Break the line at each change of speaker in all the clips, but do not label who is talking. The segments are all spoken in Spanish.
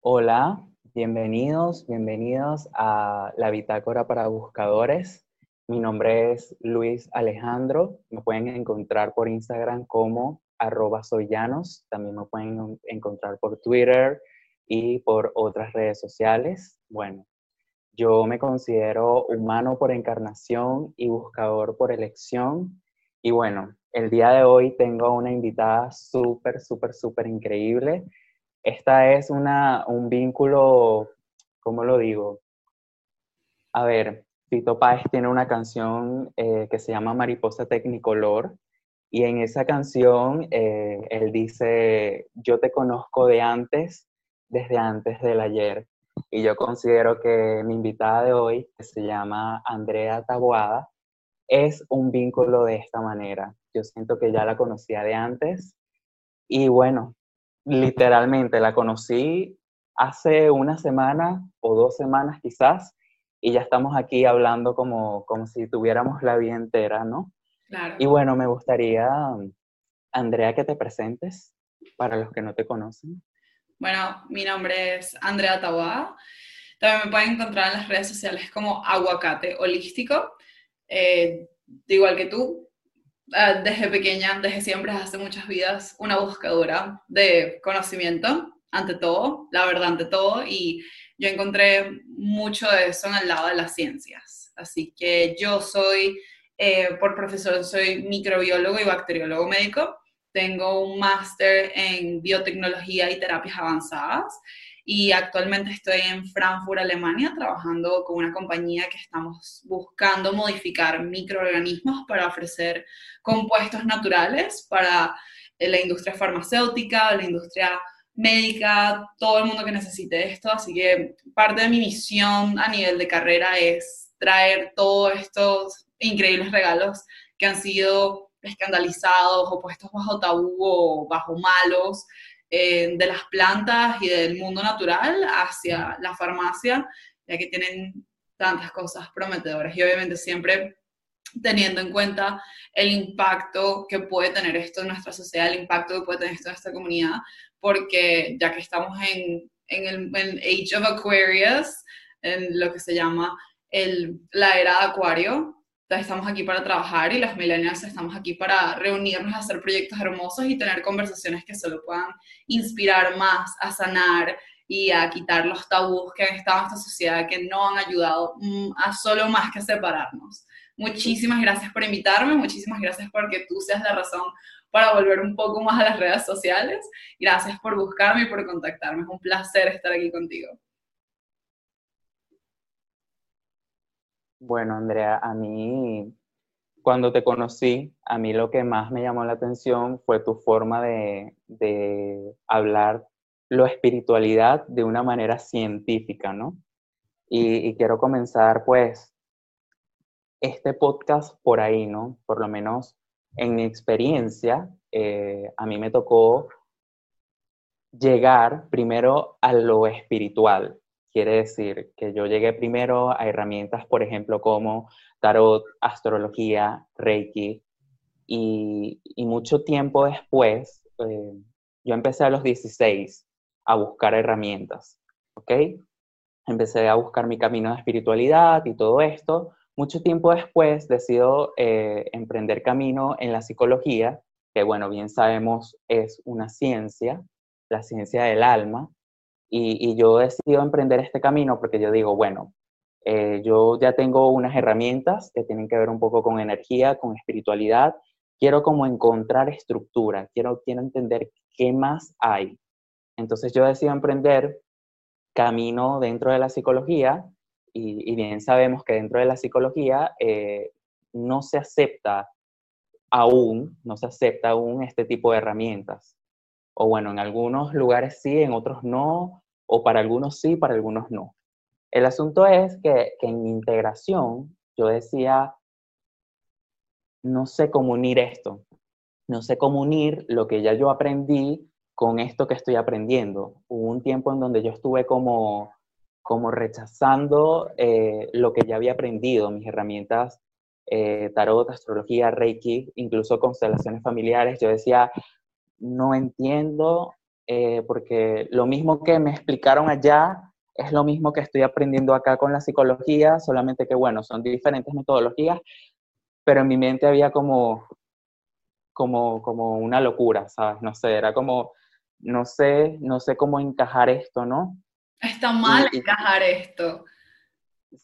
Hola, bienvenidos, bienvenidos a la Bitácora para Buscadores. Mi nombre es Luis Alejandro. Me pueden encontrar por Instagram como arroba soyanos. También me pueden encontrar por Twitter y por otras redes sociales. Bueno, yo me considero humano por encarnación y buscador por elección. Y bueno, el día de hoy tengo una invitada súper, súper, súper increíble esta es una, un vínculo, ¿cómo lo digo? A ver, Fito Páez tiene una canción eh, que se llama Mariposa Tecnicolor y en esa canción eh, él dice, yo te conozco de antes, desde antes del ayer. Y yo considero que mi invitada de hoy, que se llama Andrea Taboada, es un vínculo de esta manera. Yo siento que ya la conocía de antes y bueno, literalmente la conocí hace una semana o dos semanas quizás y ya estamos aquí hablando como, como si tuviéramos la vida entera, ¿no? Claro. Y bueno, me gustaría, Andrea, que te presentes para los que no te conocen.
Bueno, mi nombre es Andrea Tawá. También me pueden encontrar en las redes sociales como Aguacate Holístico. Eh, igual que tú, Ah, desde pequeña, desde siempre, hace muchas vidas, una buscadora de conocimiento, ante todo, la verdad ante todo, y yo encontré mucho de eso en el lado de las ciencias. Así que yo soy, eh, por profesor, soy microbiólogo y bacteriólogo médico. Tengo un máster en biotecnología y terapias avanzadas y actualmente estoy en Frankfurt, Alemania, trabajando con una compañía que estamos buscando modificar microorganismos para ofrecer compuestos naturales para eh, la industria farmacéutica, la industria médica, todo el mundo que necesite esto. Así que parte de mi misión a nivel de carrera es traer todos estos increíbles regalos que han sido escandalizados o puestos bajo tabú o bajo malos eh, de las plantas y del mundo natural hacia la farmacia, ya que tienen tantas cosas prometedoras. Y obviamente siempre teniendo en cuenta el impacto que puede tener esto en nuestra sociedad, el impacto que puede tener esto en nuestra comunidad, porque ya que estamos en, en el Age of Aquarius, en lo que se llama el, la era de Acuario, estamos aquí para trabajar y las millennials estamos aquí para reunirnos, hacer proyectos hermosos y tener conversaciones que solo puedan inspirar más a sanar y a quitar los tabús que han estado en esta sociedad que no han ayudado mm, a solo más que separarnos. Muchísimas gracias por invitarme, muchísimas gracias porque tú seas la razón para volver un poco más a las redes sociales. Gracias por buscarme y por contactarme. Es un placer estar aquí contigo.
Bueno, Andrea, a mí, cuando te conocí, a mí lo que más me llamó la atención fue tu forma de, hablar la espiritualidad de una manera científica, ¿no? Y, quiero comenzar, pues, este podcast por ahí, ¿no? Por lo menos en mi experiencia, eh, a mí me tocó llegar primero a lo espiritual, Quiere decir que yo llegué primero a herramientas, por ejemplo, como tarot, astrología, reiki, y, mucho tiempo después, eh, yo empecé a los 16 a buscar herramientas, ¿ok? Empecé a buscar mi camino de espiritualidad y todo esto. Mucho tiempo después decido eh, emprender camino en la psicología, que bueno, bien sabemos es una ciencia, la ciencia del alma, y, yo decido emprender este camino porque yo digo, bueno, eh, yo ya tengo unas herramientas que tienen que ver un poco con energía, con espiritualidad. Quiero como encontrar estructura, quiero, quiero entender qué más hay. Entonces yo decido emprender camino dentro de la psicología y, bien sabemos que dentro de la psicología eh, no se acepta aún, no se acepta aún este tipo de herramientas o bueno, en algunos lugares sí, en otros no, o para algunos sí, para algunos no. El asunto es que, en integración yo decía, no sé cómo unir esto, no sé cómo unir lo que ya yo aprendí con esto que estoy aprendiendo. Hubo un tiempo en donde yo estuve como, como rechazando eh, lo que ya había aprendido, mis herramientas eh, tarot, astrología, reiki, incluso constelaciones familiares. Yo decía, no entiendo eh, porque lo mismo que me explicaron allá es lo mismo que estoy aprendiendo acá con la psicología, solamente que, bueno, son diferentes metodologías, pero en mi mente había como, como, como una locura, ¿sabes? No sé, era como, no sé, no sé cómo encajar esto, ¿no?
Está mal encajar esto.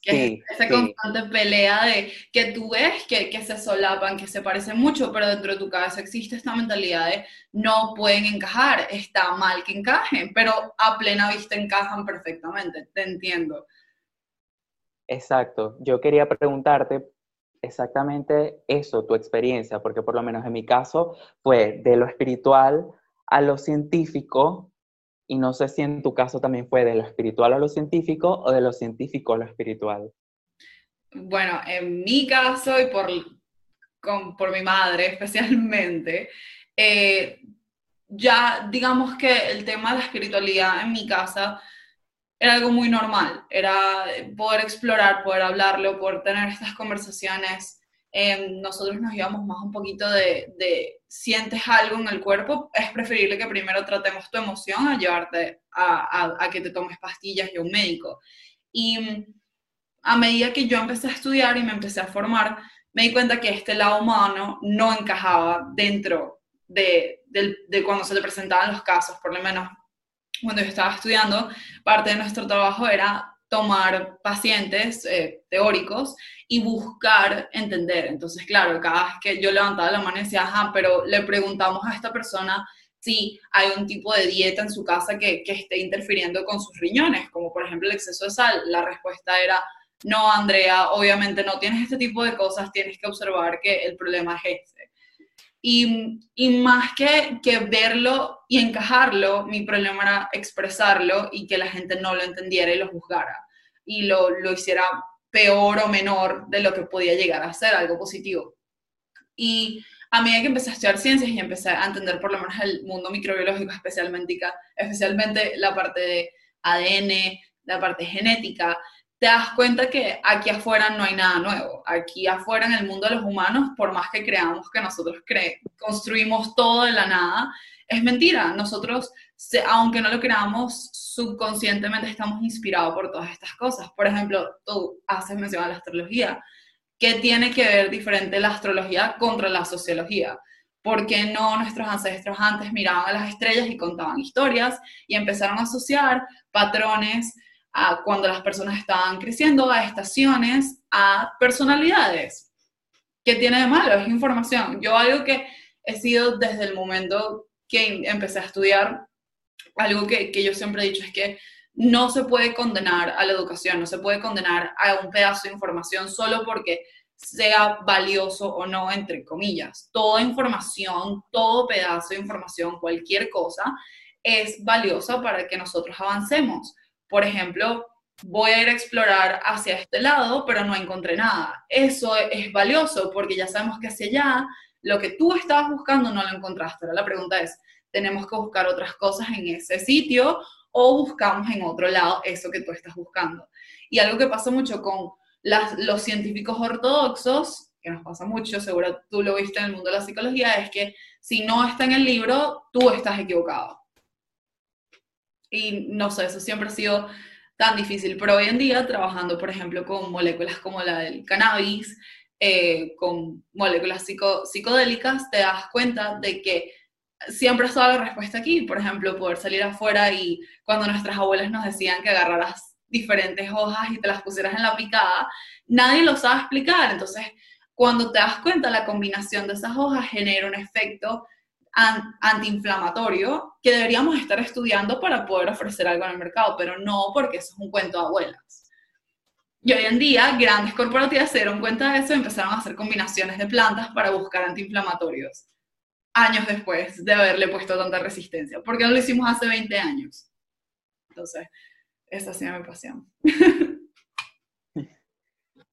Que esa constante pelea de que tú ves que, que, se solapan, que se parecen mucho, pero dentro de tu cabeza existe esta mentalidad de no pueden encajar, está mal que encajen, pero a plena vista encajan perfectamente, te entiendo.
Exacto, yo quería preguntarte exactamente eso, tu experiencia, porque por lo menos en mi caso fue de lo espiritual a lo científico, y no sé si en tu caso también fue de lo espiritual a lo científico o de lo científico a lo espiritual.
Bueno, en mi caso y por, por mi madre especialmente, eh, ya digamos que el tema de la espiritualidad en mi casa era algo muy normal, era poder explorar, poder hablarlo, poder tener estas conversaciones Em, nosotros nos llevamos más un poquito de, sientes algo en el cuerpo, es preferible que primero tratemos tu emoción a llevarte a, a, que te tomes pastillas y un médico. Y a medida que yo empecé a estudiar y me empecé a formar, me di cuenta que este lado humano no encajaba dentro de, cuando se te presentaban los casos, por lo menos cuando yo estaba estudiando, parte de nuestro trabajo era tomar pacientes eh, teóricos y buscar entender. Entonces, claro, cada vez que yo levantaba la mano y decía, ajá, pero le preguntamos a esta persona si hay un tipo de dieta en su casa que, que esté interfiriendo con sus riñones, como por ejemplo el exceso de sal. La respuesta era, no, Andrea, obviamente no tienes este tipo de cosas, tienes que observar que el problema es este. Y, y, más que, que verlo y encajarlo, mi problema era expresarlo y que la gente no lo entendiera y lo juzgara y lo, lo hiciera peor o menor de lo que podía llegar a ser, algo positivo. Y a medida que empecé a estudiar ciencias y empecé a entender por lo menos el mundo microbiológico, especialmente, especialmente la parte de ADN, la parte genética, te das cuenta que aquí afuera no hay nada nuevo. Aquí afuera en el mundo de los humanos, por más que creamos que nosotros construimos todo de la nada, es mentira. Nosotros, aunque no lo creamos, subconscientemente estamos inspirados por todas estas cosas. Por ejemplo, tú haces mención a la astrología. ¿Qué tiene que ver diferente la astrología contra la sociología? ¿Por qué no nuestros ancestros antes miraban a las estrellas y contaban historias y empezaron a asociar patrones a cuando las personas estaban creciendo, a estaciones, a personalidades? ¿Qué tiene de malo? Es información. Yo algo que he sido desde el momento que empecé a estudiar, algo que, yo siempre he dicho es que no se puede condenar a la educación, no se puede condenar a un pedazo de información solo porque sea valioso o no, entre comillas. Toda información, todo pedazo de información, cualquier cosa, es valiosa para que nosotros avancemos. Por ejemplo, voy a ir a explorar hacia este lado, pero no encontré nada. Eso es valioso porque ya sabemos que hacia allá lo que tú estabas buscando no lo encontraste. Ahora la pregunta es, ¿tenemos que buscar otras cosas en ese sitio o buscamos en otro lado eso que tú estás buscando? Y algo que pasa mucho con los científicos ortodoxos, que nos pasa mucho, seguro tú lo viste en el mundo de la psicología, es que si no está en el libro, tú estás equivocado. Y no sé, eso siempre ha sido tan difícil, pero hoy en día trabajando, por ejemplo, con moléculas como la del cannabis, eh, con moléculas psicodélicas, te das cuenta de que siempre estaba la respuesta aquí. Por ejemplo, poder salir afuera y cuando nuestras abuelas nos decían que agarraras diferentes hojas y te las pusieras en la picada, nadie lo sabe explicar. Entonces, cuando te das cuenta, la combinación de esas hojas genera un efecto antiinflamatorio que deberíamos estar estudiando para poder ofrecer algo en el mercado, pero no porque eso es un cuento de abuelas. Y hoy en día, grandes corporativas se dieron cuenta de eso y empezaron a hacer combinaciones de plantas para buscar antiinflamatorios. Años después de haberle puesto tanta resistencia. ¿Por qué no lo hicimos hace 20 años? Entonces, esa sido mi pasión.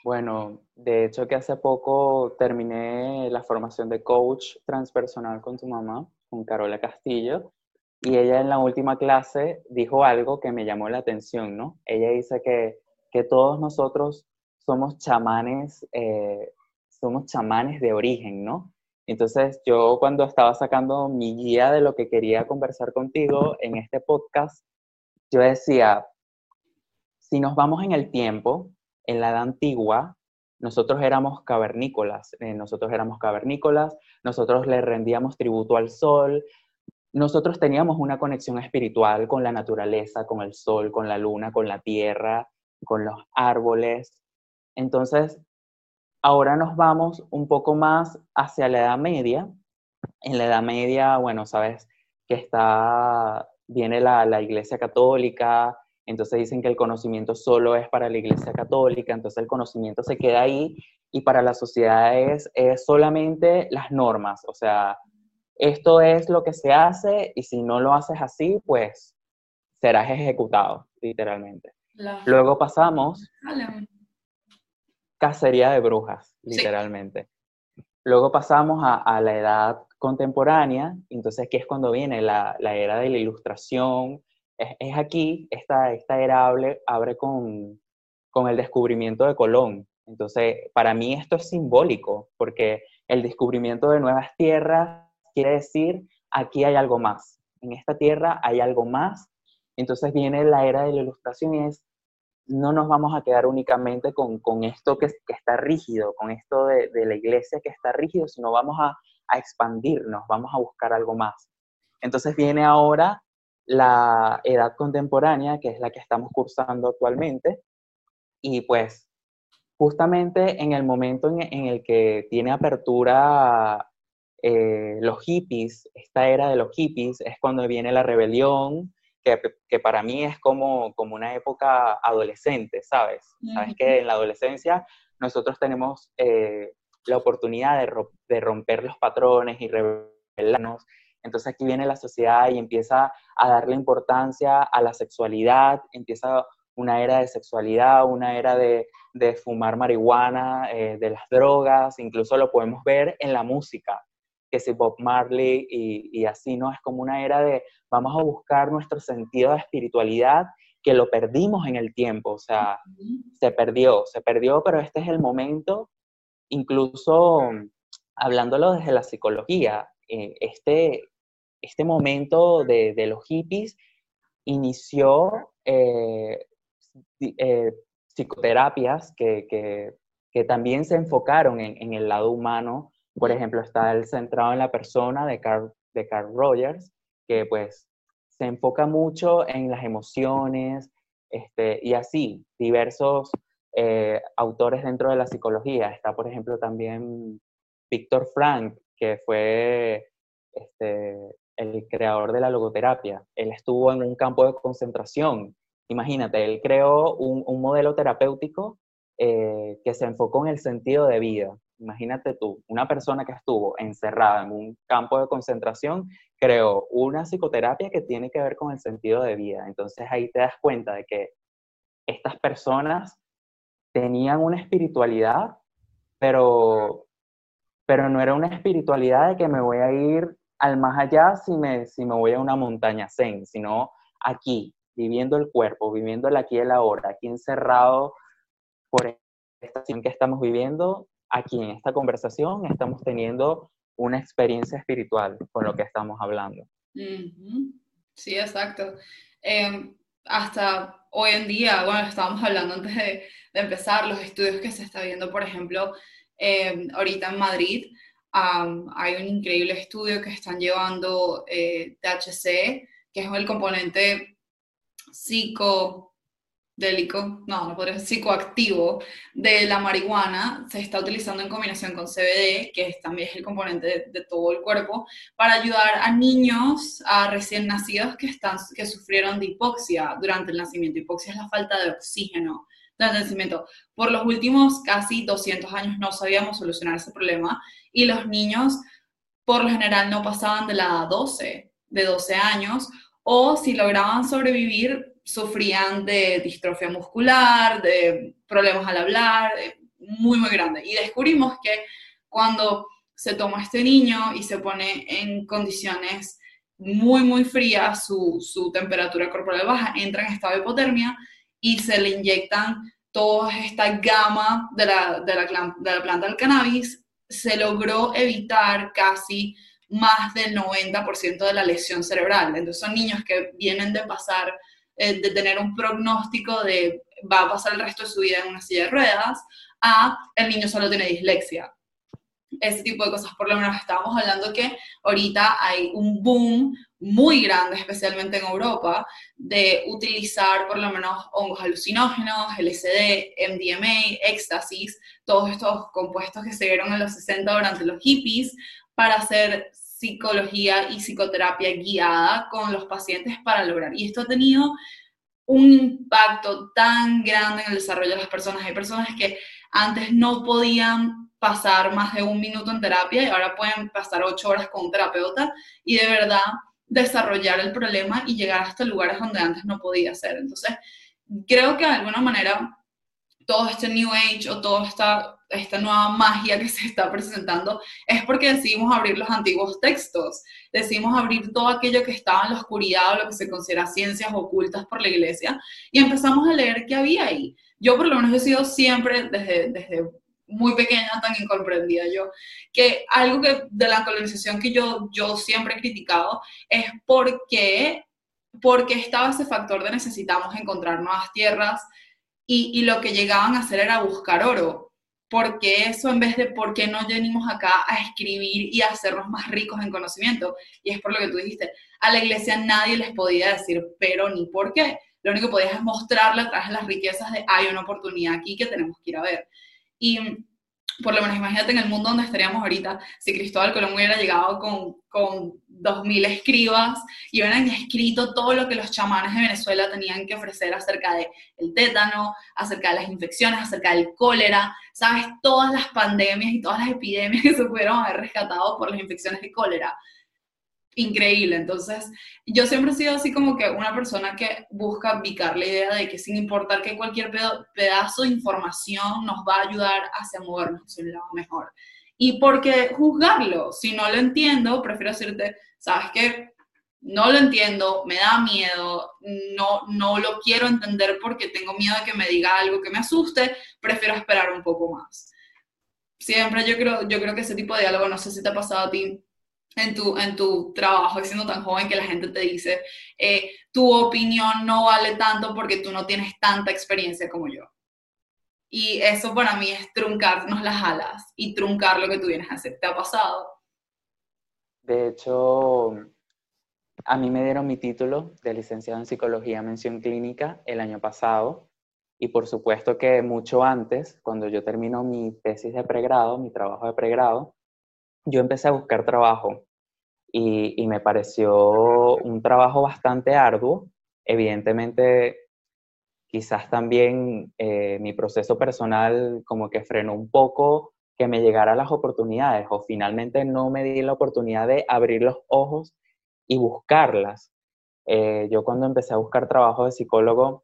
Bueno, de hecho que hace poco terminé la formación de coach transpersonal con tu mamá, con Carola Castillo, y ella en la última clase dijo algo que me llamó la atención, ¿no? Ella dice que que todos nosotros somos chamanes, eh, somos chamanes de origen, ¿no? Entonces yo cuando estaba sacando mi guía de lo que quería conversar contigo en este podcast, yo decía, si nos vamos en el tiempo, en la edad antigua, nosotros éramos cavernícolas, eh, nosotros éramos cavernícolas, nosotros le rendíamos tributo al sol, nosotros teníamos una conexión espiritual con la naturaleza, con el sol, con la luna, con la tierra, con los árboles. Entonces, ahora nos vamos un poco más hacia la Edad Media. En la Edad Media, bueno, sabes que está, viene la, la Iglesia Católica, entonces dicen que el conocimiento solo es para la Iglesia Católica, entonces el conocimiento se queda ahí y para la sociedad es, es solamente las normas, o sea, esto es lo que se hace y si no lo haces así, pues serás ejecutado, literalmente. Luego pasamos cacería de brujas, literalmente. Luego pasamos a, la edad contemporánea, entonces que es cuando viene la, era de la ilustración. Es, aquí, esta, esta era abre, abre con, con el descubrimiento de Colón. Entonces, para mí esto es simbólico, porque el descubrimiento de nuevas tierras quiere decir, aquí hay algo más, en esta tierra hay algo más. Entonces viene la era de la ilustración y es, no nos vamos a quedar únicamente con, esto que, está rígido, con esto de, la iglesia que está rígido, sino vamos a, a expandirnos, vamos a buscar algo más. Entonces viene ahora la edad contemporánea, que es la que estamos cursando actualmente, y pues justamente en el momento en, en el que tiene apertura eh, los hippies, esta era de los hippies, es cuando viene la rebelión, que, que para mí es como, como una época adolescente, ¿sabes? Sabes que en la adolescencia nosotros tenemos eh, la oportunidad de, de, romper los patrones y rebelarnos. Entonces aquí viene la sociedad y empieza a darle importancia a la sexualidad, empieza una era de sexualidad, una era de, de fumar marihuana, eh, de las drogas, incluso lo podemos ver en la música que si Bob Marley y, así, ¿no? Es como una era de vamos a buscar nuestro sentido de espiritualidad que lo perdimos en el tiempo, o sea, se perdió, se perdió, pero este es el momento, incluso hablándolo desde la psicología, eh, este, este momento de, los hippies inició eh, eh, psicoterapias que, también se enfocaron en, en, el lado humano por ejemplo, está el centrado en la persona de Carl, de Carl Rogers, que pues se enfoca mucho en las emociones este, y así, diversos eh, autores dentro de la psicología. Está, por ejemplo, también Víctor Frank, que fue este, el creador de la logoterapia. Él estuvo en un campo de concentración. Imagínate, él creó un, modelo terapéutico eh, que se enfocó en el sentido de vida. Imagínate tú, una persona que estuvo encerrada en un campo de concentración creó una psicoterapia que tiene que ver con el sentido de vida. Entonces ahí te das cuenta de que estas personas tenían una espiritualidad, pero, pero no era una espiritualidad de que me voy a ir al más allá si me, si me voy a una montaña zen, sino aquí, viviendo el cuerpo, viviendo el aquí y el ahora, aquí encerrado por esta situación que estamos viviendo, aquí en esta conversación estamos teniendo una experiencia espiritual con lo que estamos hablando.
Sí, exacto. Em, hasta hoy en día, bueno, estábamos hablando antes de, empezar, los estudios que se está viendo, por ejemplo, em, ahorita en Madrid, hay un increíble estudio que están llevando eh, THC, que es el componente psico délico, no, no podría ser psicoactivo de la marihuana se está utilizando en combinación con CBD, que es, también es el componente de, todo el cuerpo, para ayudar a niños, a recién nacidos que, están, que sufrieron de hipoxia durante el nacimiento. Hipoxia es la falta de oxígeno durante el nacimiento. Por los últimos casi 200 años no sabíamos solucionar ese problema y los niños por lo general no pasaban de la 12, de 12 años, o si lograban sobrevivir, sufrían de distrofia muscular, de problemas al hablar, muy, muy grande. Y descubrimos que cuando se toma este niño y se pone en condiciones muy, muy frías, su, temperatura corporal baja, entra en estado de hipotermia y se le inyectan toda esta gama de la, de la, de la planta del cannabis se logró evitar casi más del 90% de la lesión cerebral. Entonces son niños que vienen de pasar, eh, de tener un pronóstico de va a pasar el resto de su vida en una silla de ruedas, a el niño solo tiene dislexia. Ese tipo de cosas, por lo menos estábamos hablando que ahorita hay un boom muy grande, especialmente en Europa, de utilizar por lo menos hongos alucinógenos, LSD, MDMA, éxtasis, todos estos compuestos que se dieron en los 60 durante los hippies para hacer psicología y psicoterapia guiada con los pacientes para lograr. Y esto ha tenido un impacto tan grande en el desarrollo de las personas. Hay personas que antes no podían pasar más de un minuto en terapia y ahora pueden pasar ocho horas con un terapeuta y de verdad desarrollar el problema y llegar hasta lugares donde antes no podía ser. Entonces, creo que de alguna manera todo este New Age o toda esta, esta nueva magia que se está presentando es porque decidimos abrir los antiguos textos, decidimos abrir todo aquello que estaba en la oscuridad o lo que se considera ciencias ocultas por la iglesia y empezamos a leer qué había ahí. Yo por lo menos he sido siempre, desde, desde muy pequeña, tan incomprendida yo, que algo que de la colonización que yo, yo siempre he criticado es porque, porque estaba ese factor de necesitamos encontrar nuevas tierras, y, lo que llegaban a hacer era buscar oro. Porque eso en vez de por qué no venimos acá a escribir y a hacernos más ricos en conocimiento? Y es por lo que tú dijiste, a la iglesia nadie les podía decir pero ni por qué. Lo único que podías es mostrarle a través de las riquezas de hay una oportunidad aquí que tenemos que ir a ver. Y por lo menos imagínate en el mundo donde estaríamos ahorita si Cristóbal Colón hubiera llegado con, con 2.000 escribas y hubieran escrito todo lo que los chamanes de Venezuela tenían que ofrecer acerca del el tétano, acerca de las infecciones, acerca del cólera, sabes, todas las pandemias y todas las epidemias que se pudieron haber rescatado por las infecciones de cólera increíble. Entonces, yo siempre he sido así como que una persona que busca picar la idea de que sin importar que cualquier pedazo de información nos va a ayudar hacia movernos hacia un lado mejor. Y porque juzgarlo, si no lo entiendo, prefiero decirte, ¿sabes qué? No lo entiendo, me da miedo, no, no lo quiero entender porque tengo miedo de que me diga algo que me asuste, prefiero esperar un poco más. Siempre yo creo, yo creo que ese tipo de diálogo, no sé si te ha pasado a ti, en tu, en tu trabajo, siendo tan joven que la gente te dice, eh, tu opinión no vale tanto porque tú no tienes tanta experiencia como yo. Y eso para mí es truncarnos las alas y truncar lo que tú vienes a hacer. ¿Te ha pasado?
De hecho, a mí me dieron mi título de licenciado en psicología mención clínica el año pasado. Y por supuesto que mucho antes, cuando yo termino mi tesis de pregrado, mi trabajo de pregrado, yo empecé a buscar trabajo y, me pareció un trabajo bastante arduo. Evidentemente, quizás también eh, mi proceso personal como que frenó un poco que me llegara las oportunidades o finalmente no me di la oportunidad de abrir los ojos y buscarlas. Eh, yo cuando empecé a buscar trabajo de psicólogo,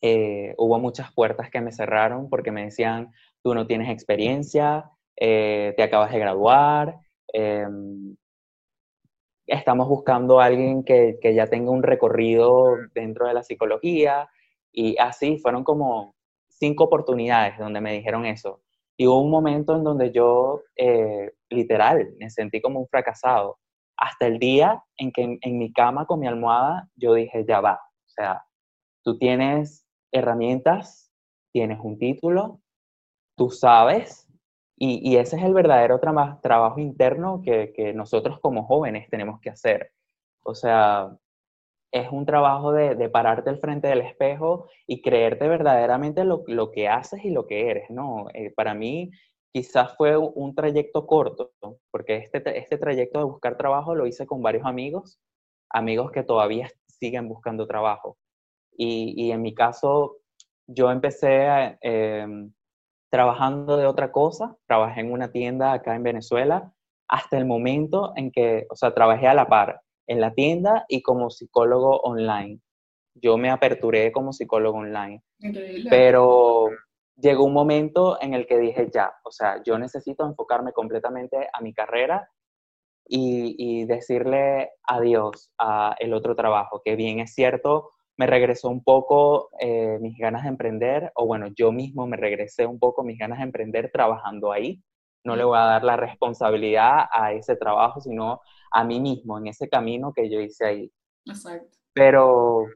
eh, hubo muchas puertas que me cerraron porque me decían, tú no tienes experiencia, eh, te acabas de graduar, em, estamos buscando a alguien que, que, ya tenga un recorrido dentro de la psicología y así fueron como cinco oportunidades donde me dijeron eso. Y hubo un momento en donde yo, eh, literal, me sentí como un fracasado. Hasta el día en que en, en mi cama con mi almohada yo dije, ya va. O sea, tú tienes herramientas, tienes un título, tú sabes y, ese es el verdadero trabajo interno que, nosotros como jóvenes tenemos que hacer. O sea, es un trabajo de, pararte al frente del espejo y creerte verdaderamente lo, que haces y lo que eres, ¿no? Eh, para mí quizás fue un trayecto corto, porque este, este trayecto de buscar trabajo lo hice con varios amigos, amigos que todavía siguen buscando trabajo. Y, en mi caso, yo empecé a, em, trabajando de otra cosa, trabajé en una tienda acá en Venezuela, hasta el momento en que, o sea, trabajé a la par en la tienda y como psicólogo online. Yo me aperturé como psicólogo online. Pero llegó un momento en el que dije, ya, o sea, yo necesito enfocarme completamente a mi carrera y, y decirle adiós a el otro trabajo, que bien es cierto, me regresó un poco eh, mis ganas de emprender, o bueno, yo mismo me regresé un poco mis ganas de emprender trabajando ahí, no le voy a dar la responsabilidad a ese trabajo, sino a mí mismo, en ese camino que yo hice ahí.
Exacto.
Pero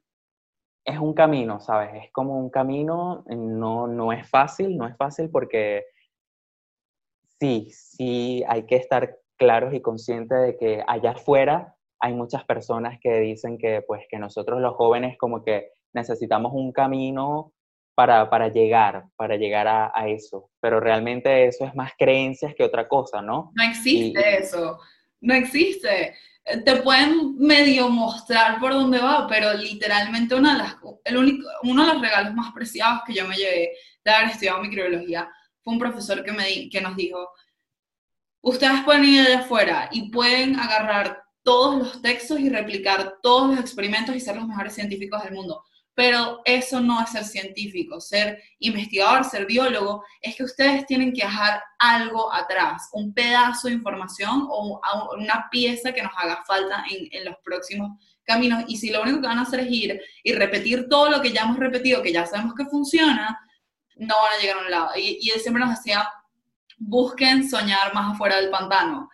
es un camino, ¿sabes? Es como un camino, no, no es fácil, no es fácil porque sí, sí hay que estar claros y conscientes de que allá afuera hay muchas personas que dicen que pues que nosotros los jóvenes como que necesitamos un camino para, para llegar, para llegar a, a, eso. Pero realmente eso es más creencias que otra cosa, ¿no?
No existe eso, no existe. Te pueden medio mostrar por dónde va, pero literalmente una de las, el único, uno de los regalos más preciados que yo me llevé de haber estudiado microbiología fue un profesor que, me, que nos dijo, ustedes pueden ir de afuera y pueden agarrar todos los textos y replicar todos los experimentos y ser los mejores científicos del mundo pero eso no es ser científico, ser investigador, ser biólogo, es que ustedes tienen que dejar algo atrás, un pedazo de información o una pieza que nos haga falta en, los próximos caminos. Y si lo único que van a hacer es ir y repetir todo lo que ya hemos repetido, que ya sabemos que funciona, no van a llegar a un lado. Y, y él siempre nos decía, busquen soñar más afuera del pantano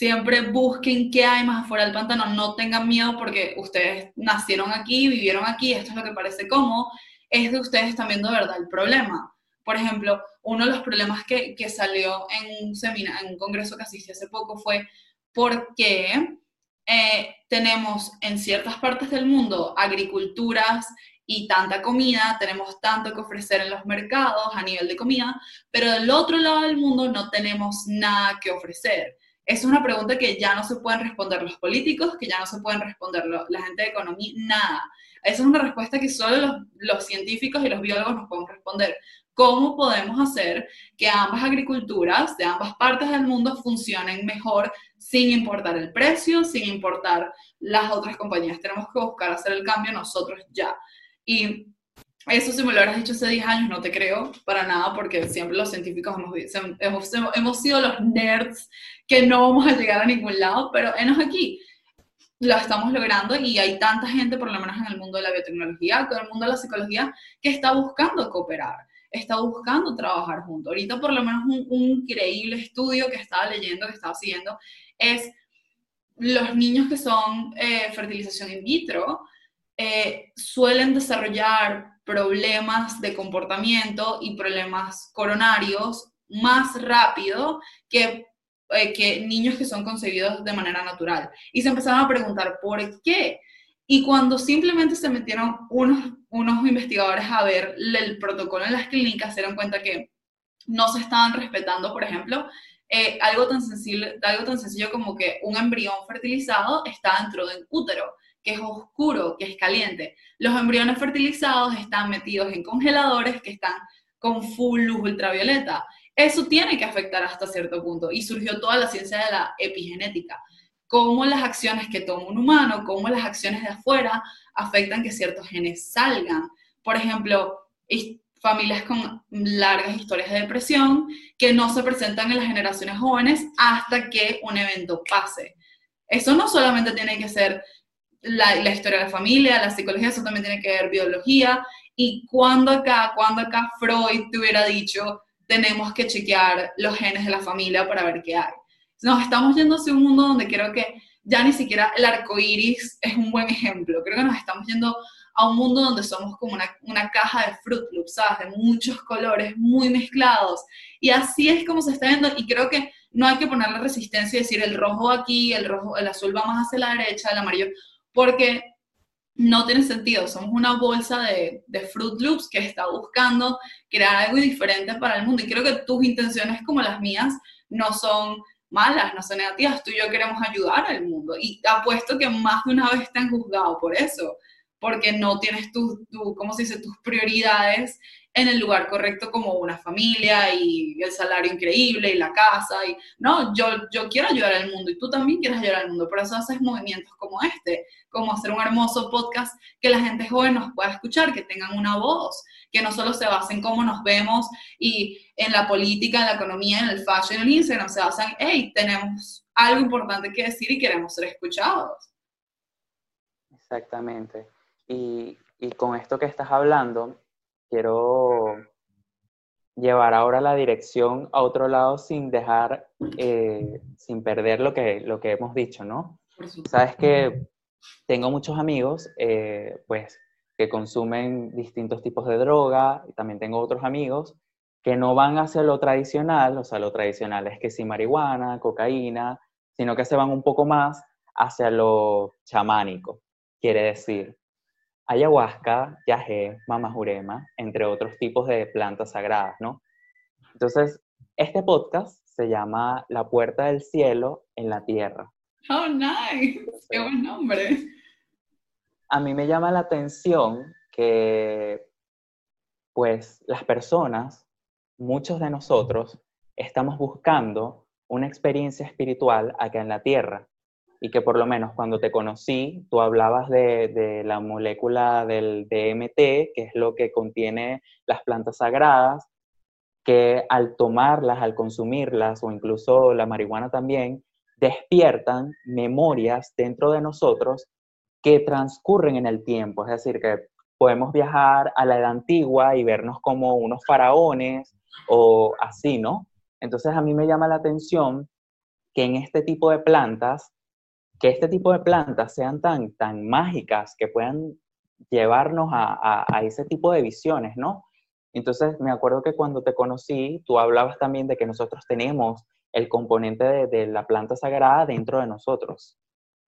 siempre busquen qué hay más afuera del pantano, no tengan miedo porque ustedes nacieron aquí, vivieron aquí, esto es lo que parece cómodo, es de ustedes también de verdad el problema. Por ejemplo, uno de los problemas que, que salió en un, seminario, en un congreso que asistí hace poco fue por qué eh, tenemos en ciertas partes del mundo agriculturas y tanta comida, tenemos tanto que ofrecer en los mercados a nivel de comida, pero del otro lado del mundo no tenemos nada que ofrecer es una pregunta que ya no se pueden responder los políticos, que ya no se pueden responder la gente de economía, nada. Esa es una respuesta que solo los, los, científicos y los biólogos nos pueden responder. ¿Cómo podemos hacer que ambas agriculturas de ambas partes del mundo funcionen mejor sin importar el precio, sin importar las otras compañías? Tenemos que buscar hacer el cambio nosotros ya. Y eso si me lo hubieras dicho hace 10 años, no te creo para nada, porque siempre los científicos hemos, hemos, sido los nerds que no vamos a llegar a ningún lado, pero enos aquí. Lo estamos logrando y hay tanta gente, por lo menos en el mundo de la biotecnología, en el mundo de la psicología, que está buscando cooperar, está buscando trabajar juntos. Ahorita por lo menos un, increíble estudio que estaba leyendo, que estaba siguiendo, es los niños que son eh, fertilización in vitro, eh, suelen desarrollar problemas de comportamiento y problemas coronarios más rápido que, eh, que niños que son concebidos de manera natural. Y se empezaron a preguntar, ¿por qué? Y cuando simplemente se metieron unos, unos investigadores a ver el protocolo en las clínicas, se dieron cuenta que no se estaban respetando, por ejemplo, eh, algo, tan sencillo, algo tan sencillo como que un embrión fertilizado está dentro de un útero que es oscuro, que es caliente. Los embriones fertilizados están metidos en congeladores que están con full luz ultravioleta. Eso tiene que afectar hasta cierto punto y surgió toda la ciencia de la epigenética. Cómo las acciones que toma un humano, cómo las acciones de afuera afectan que ciertos genes salgan. Por ejemplo, familias con largas historias de depresión que no se presentan en las generaciones jóvenes hasta que un evento pase. Eso no solamente tiene que ser la, historia de la familia, la psicología, eso también tiene que ver biología. Y cuando acá, cuando acá Freud te hubiera dicho, tenemos que chequear los genes de la familia para ver qué hay. Nos estamos yendo hacia un mundo donde creo que ya ni siquiera el arco iris es un buen ejemplo. Creo que nos estamos yendo a un mundo donde somos como una, una caja de Fruit Loops, ¿sabes? De muchos colores muy mezclados. Y así es como se está viendo. Y creo que no hay que ponerle resistencia y decir el rojo aquí, el rojo, el azul va más hacia la derecha, el amarillo porque no tiene sentido. Somos una bolsa de, de, Fruit Loops que está buscando crear algo diferente para el mundo. Y creo que tus intenciones como las mías no son malas, no son negativas. Tú y yo queremos ayudar al mundo. Y apuesto que más de una vez te han juzgado por eso, porque no tienes tus, tu, ¿cómo se dice?, tus prioridades en el lugar correcto como una familia y el salario increíble y la casa. Y, no, yo, yo quiero ayudar al mundo y tú también quieres ayudar al mundo. Por eso haces movimientos como este, como hacer un hermoso podcast que la gente joven nos pueda escuchar, que tengan una voz, que no solo se basen en cómo nos vemos y en la política, en la economía, en el fashion, en el Instagram, se basan, hey, tenemos algo importante que decir y queremos ser escuchados.
Exactamente. Y, y con esto que estás hablando, quiero llevar ahora la dirección a otro lado sin dejar, eh, sin perder lo que, lo que hemos dicho, ¿no? Sabes que tengo muchos amigos, eh, pues, que consumen distintos tipos de droga, y también tengo otros amigos que no van hacia lo tradicional, o sea, lo tradicional es que sí marihuana, cocaína, sino que se van un poco más hacia lo chamánico, quiere decir ayahuasca, yagé, mamajurema, entre otros tipos de plantas sagradas, ¿no? Entonces, este podcast se llama La Puerta del Cielo en la Tierra.
Oh, nice. Qué buen nombre.
A mí me llama la atención que, pues, las personas, muchos de nosotros, estamos buscando una experiencia espiritual acá en la Tierra y que por lo menos cuando te conocí, tú hablabas de, la molécula del DMT, que es lo que contiene las plantas sagradas, que al tomarlas, al consumirlas, o incluso la marihuana también, despiertan memorias dentro de nosotros que transcurren en el tiempo. Es decir, que podemos viajar a la edad antigua y vernos como unos faraones o así, ¿no? Entonces a mí me llama la atención que en este tipo de plantas que este tipo de plantas sean tan, tan mágicas que puedan llevarnos a, ese tipo de visiones, ¿no? Entonces, me acuerdo que cuando te conocí, tú hablabas también de que nosotros tenemos el componente de, la planta sagrada dentro de nosotros.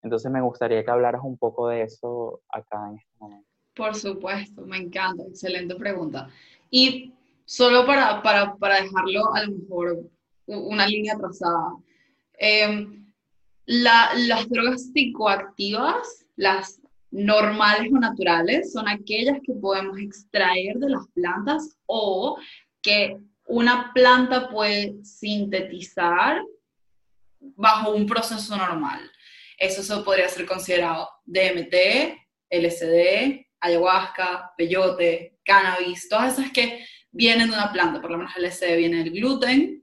Entonces, me gustaría que hablaras un poco de eso acá en este momento.
Por supuesto, me encanta, excelente pregunta. Y solo para, para, para dejarlo a lo mejor una línea trazada, eh, las drogas psicoactivas, las normales o naturales, son aquellas que podemos extraer de las plantas o que una planta puede sintetizar bajo un proceso normal. Eso se podría ser considerado DMT, LSD, ayahuasca, peyote, cannabis, todas esas que vienen de una planta, por lo menos LSD viene del gluten,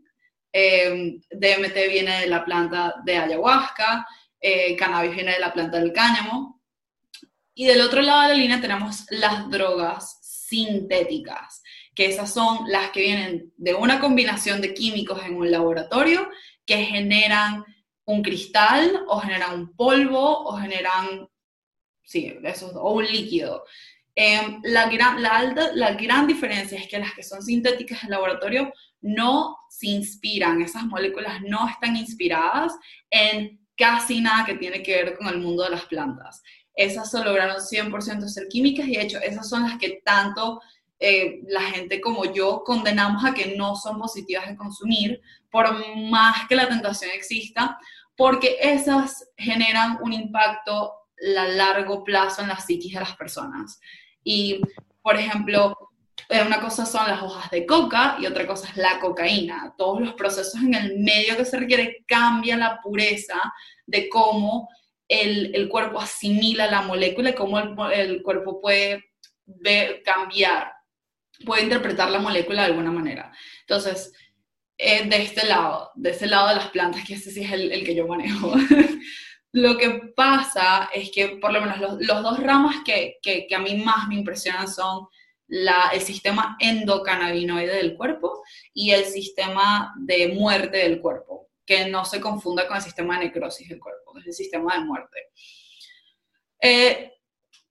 Em, DMT viene de la planta de ayahuasca, eh, cannabis viene de la planta del cáñamo. Y del otro lado de la línea tenemos las drogas sintéticas, que esas son las que vienen de una combinación de químicos en un laboratorio que generan un cristal o generan un polvo o generan, sí, eso, o un líquido. Em, la, gran, la, la gran diferencia es que las que son sintéticas en laboratorio no se inspiran, esas moléculas no están inspiradas en casi nada que tiene que ver con el mundo de las plantas. Esas se lograron 100% ser químicas y de hecho esas son las que tanto eh, la gente como yo condenamos a que no son positivas de consumir, por más que la tentación exista, porque esas generan un impacto a largo plazo en la psiquis de las personas. Y, por ejemplo, una cosa son las hojas de coca y otra cosa es la cocaína. Todos los procesos en el medio que se requiere cambian la pureza de cómo el, el cuerpo asimila la molécula y cómo el, el cuerpo puede ver, cambiar, puede interpretar la molécula de alguna manera. Entonces, eh, de este lado, de este lado de las plantas, que ese sí es el, que yo manejo, lo que pasa es que por lo menos los, los dos ramas que, que a mí más me impresionan son el sistema endocannabinoide del cuerpo y el sistema de muerte del cuerpo, que no se confunda con el sistema de necrosis del cuerpo, es el sistema de muerte. Eh,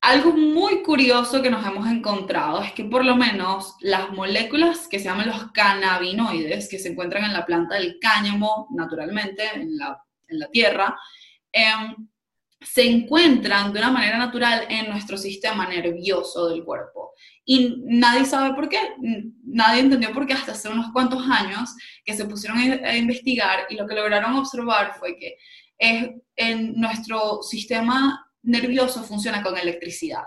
algo muy curioso que nos hemos encontrado es que por lo menos las moléculas que se llaman los cannabinoides, que se encuentran en la planta del cáñamo naturalmente, en la, en la tierra, em, se encuentran de una manera natural en nuestro sistema nervioso del cuerpo. Y nadie sabe por qué, nadie entendió por qué hasta hace unos cuantos años que se pusieron a investigar y lo que lograron observar fue que en nuestro sistema nervioso funciona con electricidad.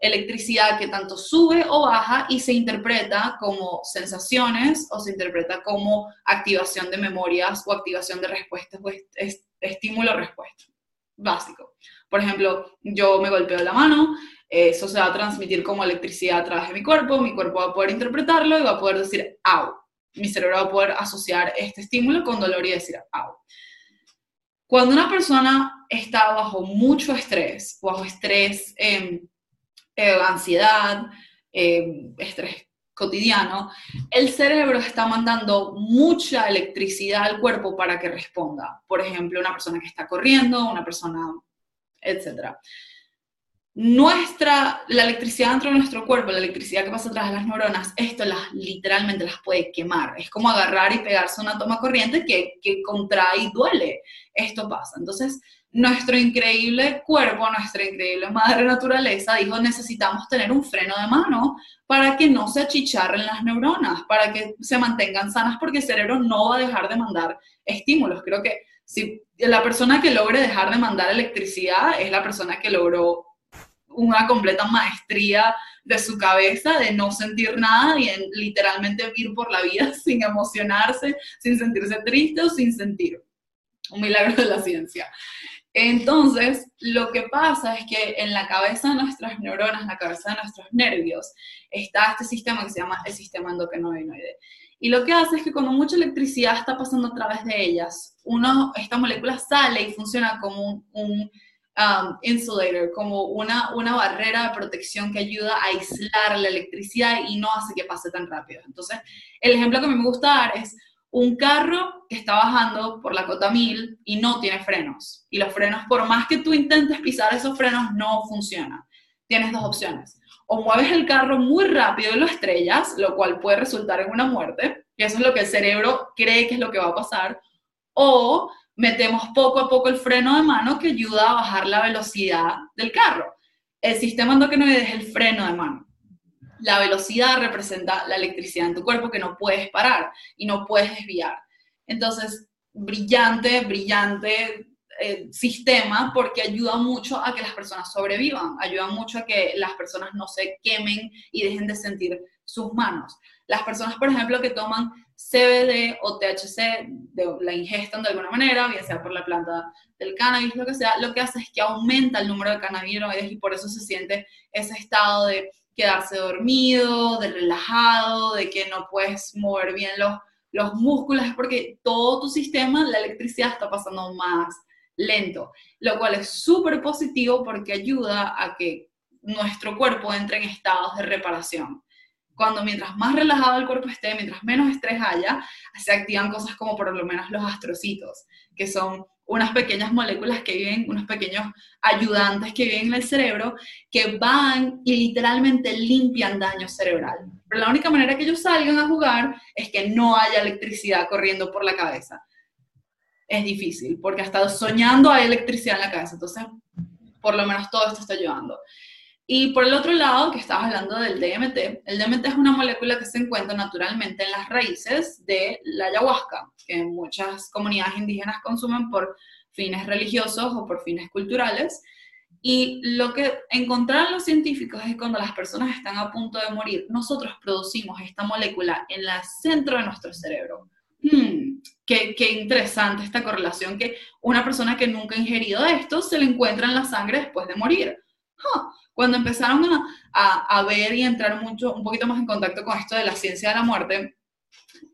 Electricidad que tanto sube o baja y se interpreta como sensaciones o se interpreta como activación de memorias o activación de respuestas o estímulo-respuesta básico. Por ejemplo, yo me golpeo la mano, eso se va a transmitir como electricidad a través de mi cuerpo, mi cuerpo va a poder interpretarlo y va a poder decir, au. Mi cerebro va a poder asociar este estímulo con dolor y decir, au. Cuando una persona está bajo mucho estrés, bajo estrés, eh, ansiedad, eh, estrés cotidiano, el cerebro está mandando mucha electricidad al cuerpo para que responda. Por ejemplo, una persona que está corriendo, una persona, etc. Nuestra, la electricidad dentro de nuestro cuerpo, la electricidad que pasa atrás de las neuronas, esto las, literalmente las puede quemar. Es como agarrar y pegarse una toma corriente que, que contrae y duele. Esto pasa. Entonces, nuestro increíble cuerpo, nuestra increíble madre naturaleza dijo necesitamos tener un freno de mano para que no se achicharren las neuronas, para que se mantengan sanas porque el cerebro no va a dejar de mandar estímulos. Creo que si la persona que logre dejar de mandar electricidad es la persona que logró una completa maestría de su cabeza, de no sentir nada y en literalmente vivir por la vida sin emocionarse, sin sentirse triste o sin sentir. Un milagro de la ciencia. Entonces, lo que pasa es que en la cabeza de nuestras neuronas, en la cabeza de nuestros nervios, está este sistema que se llama el sistema endocannabinoide. Y lo que hace es que cuando mucha electricidad está pasando a través de ellas, uno, esta molécula sale y funciona como un, um, insulator, como una, una barrera de protección que ayuda a aislar la electricidad y no hace que pase tan rápido. Entonces, el ejemplo que a mí me gusta dar es un carro que está bajando por la cota 1000 y no tiene frenos. Y los frenos, por más que tú intentes pisar esos frenos, no funcionan. Tienes dos opciones. O mueves el carro muy rápido y lo estrellas, lo cual puede resultar en una muerte, y eso es lo que el cerebro cree que es lo que va a pasar. O metemos poco a poco el freno de mano que ayuda a bajar la velocidad del carro. El sistema endocrinóide es el freno de mano la velocidad representa la electricidad en tu cuerpo que no puedes parar y no puedes desviar. Entonces, brillante, brillante eh, sistema porque ayuda mucho a que las personas sobrevivan, ayuda mucho a que las personas no se quemen y dejen de sentir sus manos. Las personas, por ejemplo, que toman CBD o THC, la ingestan de alguna manera, bien sea por la planta del cannabis, lo que sea, lo que hace es que aumenta el número de cannabinoides y por eso se siente ese estado de quedarse dormido, de relajado, de que no puedes mover bien los, los músculos, es porque todo tu sistema, la electricidad está pasando más lento, lo cual es súper positivo porque ayuda a que nuestro cuerpo entre en estados de reparación. Cuando mientras más relajado el cuerpo esté, mientras menos estrés haya, se activan cosas como por lo menos los astrocitos, que son unas pequeñas moléculas que viven, unos pequeños ayudantes que viven en el cerebro, que van y literalmente limpian daño cerebral. Pero la única manera que ellos salgan a jugar es que no haya electricidad corriendo por la cabeza. Es difícil, porque hasta soñando hay electricidad en la cabeza. Entonces, por lo menos todo esto está ayudando. Y por el otro lado, que estabas hablando del DMT, el DMT es una molécula que se encuentra naturalmente en las raíces de la ayahuasca, que muchas comunidades indígenas consumen por fines religiosos o por fines culturales. Y lo que encontraron los científicos es que cuando las personas están a punto de morir, nosotros producimos esta molécula en el centro de nuestro cerebro. Hmm, qué, qué, interesante esta correlación que una persona que nunca ha ingerido esto se le encuentra en la sangre después de morir. Cuando empezaron a, ver y entrar mucho, un poquito más en contacto con esto de la ciencia de la muerte,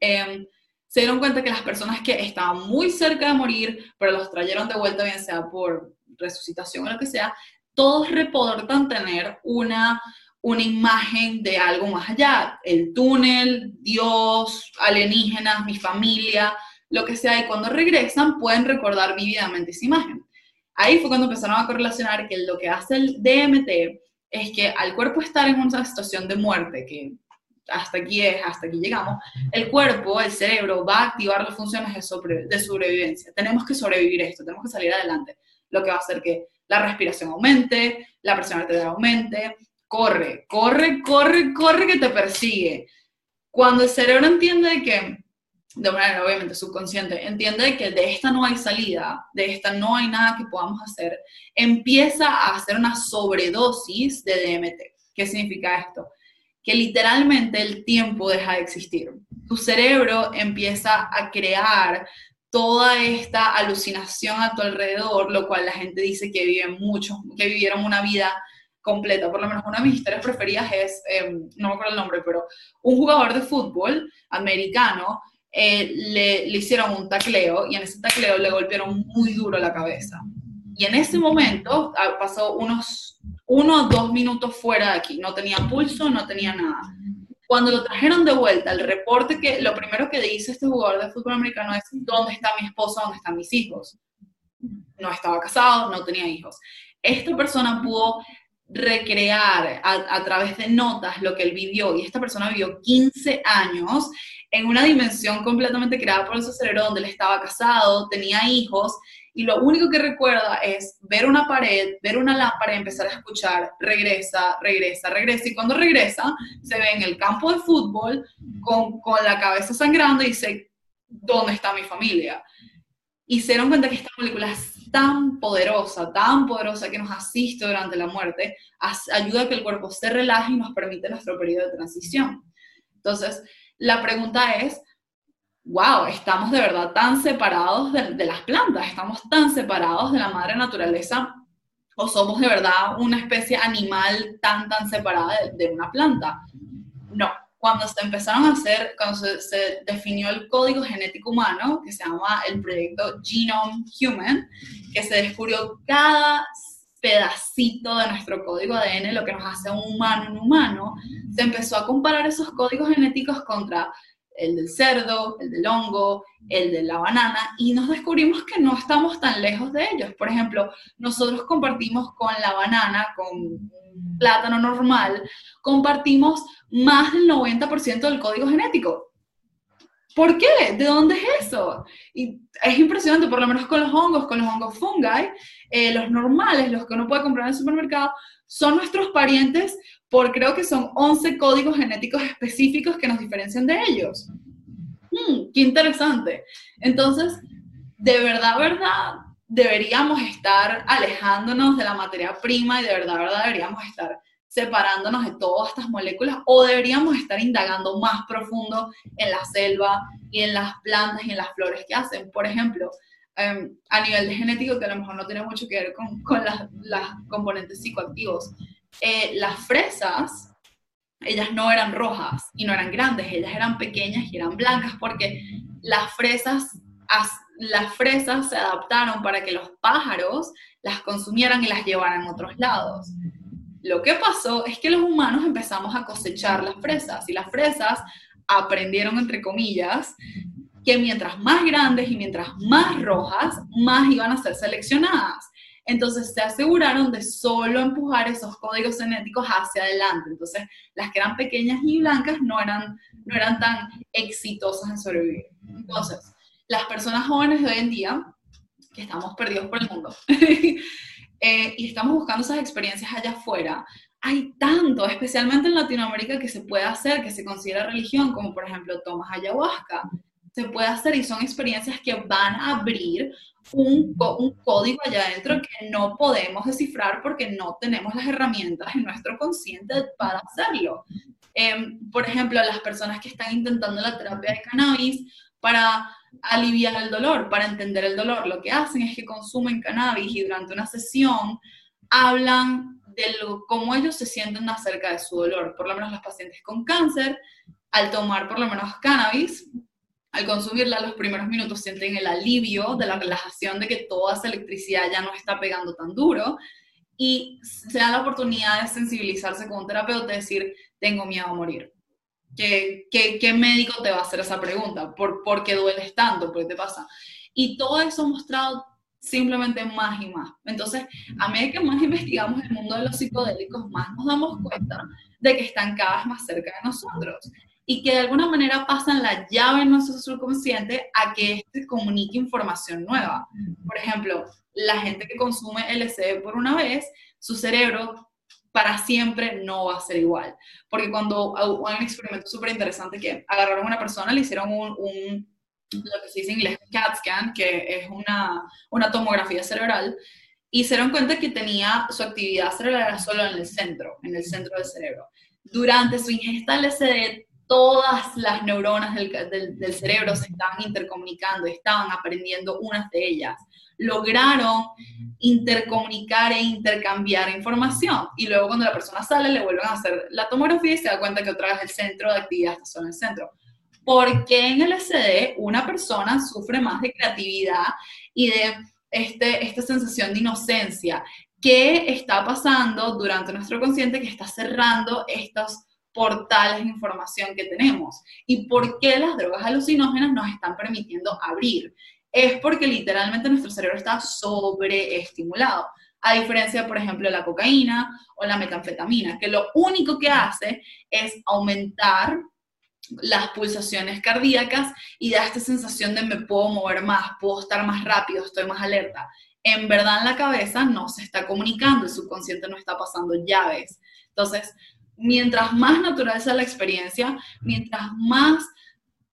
em, se dieron cuenta que las personas que estaban muy cerca de morir, pero los trajeron de vuelta, bien sea por resucitación o lo que sea, todos reportan tener una, una imagen de algo más allá, el túnel, Dios, alienígenas, mi familia, lo que sea, y cuando regresan pueden recordar vividamente esa imagen. Ahí fue cuando empezaron a correlacionar que lo que hace el DMT es que al cuerpo estar en una situación de muerte, que hasta aquí es, hasta aquí llegamos, el cuerpo, el cerebro va a activar las funciones de, de sobrevivencia. Tenemos que sobrevivir esto, tenemos que salir adelante, lo que va a hacer que la respiración aumente, la presión arterial aumente, corre, corre, corre, corre que te persigue. Cuando el cerebro entiende que de manera obviamente subconsciente, entiende que de esta no hay salida, de esta no hay nada que podamos hacer, empieza a hacer una sobredosis de DMT. ¿Qué significa esto? Que literalmente el tiempo deja de existir. Tu cerebro empieza a crear toda esta alucinación a tu alrededor, lo cual la gente dice que viven muchos, que vivieron una vida completa. Por lo menos una de mis historias preferidas es, em, no me acuerdo el nombre, pero un jugador de fútbol americano eh, le, hicieron un tacleo y en ese tacleo le golpearon muy duro la cabeza. Y en ese momento ah, pasó unos uno o dos minutos fuera de aquí, no tenía pulso, no tenía nada. Cuando lo trajeron de vuelta, el reporte que lo primero que dice este jugador de fútbol americano es, ¿dónde está mi esposa? ¿Dónde están mis hijos? No estaba casado, no tenía hijos. Esta persona pudo recrear a, través de notas lo que él vivió y esta persona vivió 15 años en una dimensión completamente creada por su cerebro donde él estaba casado, tenía hijos y lo único que recuerda es ver una pared, ver una lámpara y empezar a escuchar, regresa, regresa, regresa. Y cuando regresa, se ve en el campo de fútbol con, con la cabeza sangrando y dice, ¿dónde está mi familia? Y se dieron cuenta que esta película es tan poderosa, tan poderosa que nos asiste durante la muerte, ayuda a que el cuerpo se relaje y nos permite nuestro periodo de transición. Entonces, la pregunta es, wow, estamos de verdad tan separados de, las plantas, estamos tan separados de la madre naturaleza, o somos de verdad una especie animal tan, tan separada de, una planta. No, cuando se empezaron a hacer, cuando se, definió el código genético humano, que se llama el proyecto Genome Human, que se descubrió cada pedacito de nuestro código ADN, lo que nos hace un humano un humano, se empezó a comparar esos códigos genéticos contra el del cerdo, el del hongo, el de la banana, y nos descubrimos que no estamos tan lejos de ellos. Por ejemplo, nosotros compartimos con la banana, con plátano normal, compartimos más del 90% del código genético. ¿Por qué? ¿De dónde es eso? Y es impresionante, por lo menos con los hongos, con los hongos fungi, eh, los normales, los que uno puede comprar en el supermercado, son nuestros parientes por creo que son 11 códigos genéticos específicos que nos diferencian de ellos. Hmm, ¡Qué interesante! Entonces, de verdad, verdad, deberíamos estar alejándonos de la materia prima y de verdad, verdad, deberíamos estar separándonos de todas estas moléculas o deberíamos estar indagando más profundo en la selva y en las plantas y en las flores que hacen. Por ejemplo, em, a nivel de genético, que a lo mejor no tiene mucho que ver con, con las, las componentes psicoactivos, eh, las fresas, ellas no eran rojas y no eran grandes, ellas eran pequeñas y eran blancas porque las fresas, las fresas se adaptaron para que los pájaros las consumieran y las llevaran a otros lados. Lo que pasó es que los humanos empezamos a cosechar las fresas y las fresas aprendieron, entre comillas, que mientras más grandes y mientras más rojas, más iban a ser seleccionadas. Entonces se aseguraron de solo empujar esos códigos genéticos hacia adelante. Entonces las que eran pequeñas y blancas no eran, no eran tan exitosas en sobrevivir. Entonces, las personas jóvenes de hoy en día, que estamos perdidos por el mundo, eh, y estamos buscando esas experiencias allá afuera, hay tanto, especialmente en Latinoamérica, que se puede hacer, que se considera religión, como por ejemplo tomas ayahuasca, se puede hacer y son experiencias que van a abrir un, un, código allá adentro que no podemos descifrar porque no tenemos las herramientas en nuestro consciente para hacerlo. Em, por ejemplo, las personas que están intentando la terapia de cannabis para aliviar el dolor, para entender el dolor, lo que hacen es que consumen cannabis y durante una sesión hablan de cómo ellos se sienten acerca de su dolor. Por lo menos los pacientes con cáncer, al tomar por lo menos cannabis, al consumirla los primeros minutos sienten el alivio de la relajación de que toda esa electricidad ya no está pegando tan duro y se dan la oportunidad de sensibilizarse con un terapeuta y decir, tengo miedo a morir. ¿Qué, qué, qué médico te va a hacer esa pregunta? ¿Por, ¿Por qué dueles tanto? ¿Por qué te pasa? Y todo eso mostrado simplemente más y más. Entonces, a medida que más investigamos el mundo de los psicodélicos, más nos damos cuenta de que están cada vez más cerca de nosotros y que de alguna manera pasan la llave en nuestro subconsciente a que este comunique información nueva. Por ejemplo, la gente que consume LSD por una vez, su cerebro para siempre no va a ser igual. Porque cuando hay un experimento súper interesante que agarraron a una persona, le hicieron un, un, lo que se dice en inglés CAT scan, que es una, una tomografía cerebral, y se dieron cuenta que tenía su actividad cerebral solo en el centro, en el centro del cerebro. Durante su ingesta LSD, todas las neuronas del, cerebro se estaban intercomunicando, estaban aprendiendo unas de ellas. Lograron intercomunicar e intercambiar información. Y luego cuando la persona sale, le vuelven a hacer la tomografía y se da cuenta que otra vez el centro de actividad está solo en el centro. ¿Por qué en el SD una persona sufre más de creatividad y de este, esta sensación de inocencia? ¿Qué está pasando durante nuestro consciente que está cerrando estos portales de información que tenemos. ¿Y por qué las drogas alucinógenas nos están permitiendo abrir? Es porque literalmente nuestro cerebro está sobreestimulado. A diferencia, por ejemplo, de la cocaína o la metanfetamina, que lo único que hace es aumentar las pulsaciones cardíacas y da esta sensación de me puedo mover más, puedo estar más rápido, estoy más alerta. En verdad la cabeza no se está comunicando, el subconsciente no está pasando llaves. Entonces, mientras más natural sea la experiencia, mientras más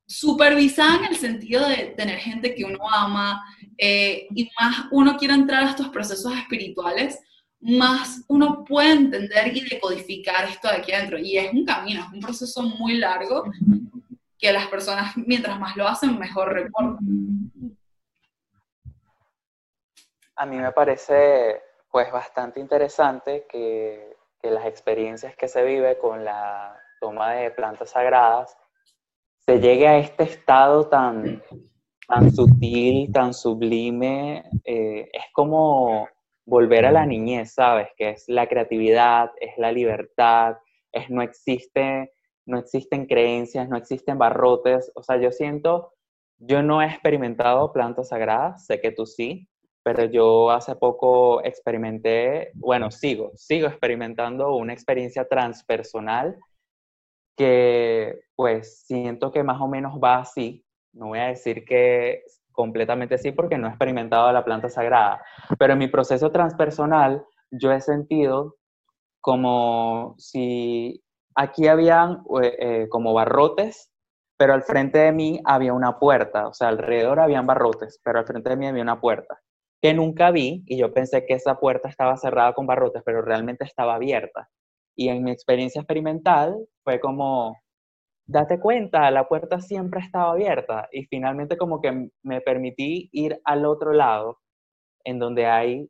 supervisada en el sentido de tener gente que uno ama eh, y más uno quiere entrar a estos procesos espirituales, más uno puede entender y decodificar esto de aquí adentro. Y es un camino, es un proceso muy largo que las personas, mientras más lo hacen, mejor recuerdan.
A mí me parece pues bastante interesante que, que las experiencias que se vive con la toma de plantas sagradas se llegue a este estado tan, tan sutil, tan sublime, eh, es como volver a la niñez, ¿sabes? Que es la creatividad, es la libertad, es no existe, no existen creencias, no existen barrotes. O sea, yo siento, yo no he experimentado plantas sagradas, sé que tú sí, pero yo hace poco experimenté, bueno, sigo, sigo experimentando una experiencia transpersonal que pues siento que más o menos va así. No voy a decir que completamente sí porque no he experimentado la planta sagrada, pero en mi proceso transpersonal yo he sentido como si aquí habían eh, eh, como barrotes, pero al frente de mí había una puerta, o sea, alrededor habían barrotes, pero al frente de mí había una puerta que nunca vi y yo pensé que esa puerta estaba cerrada con barrotes, pero realmente estaba abierta. Y en mi experiencia experimental fue como, date cuenta, la puerta siempre estaba abierta y finalmente como que me permití ir al otro lado, en donde hay,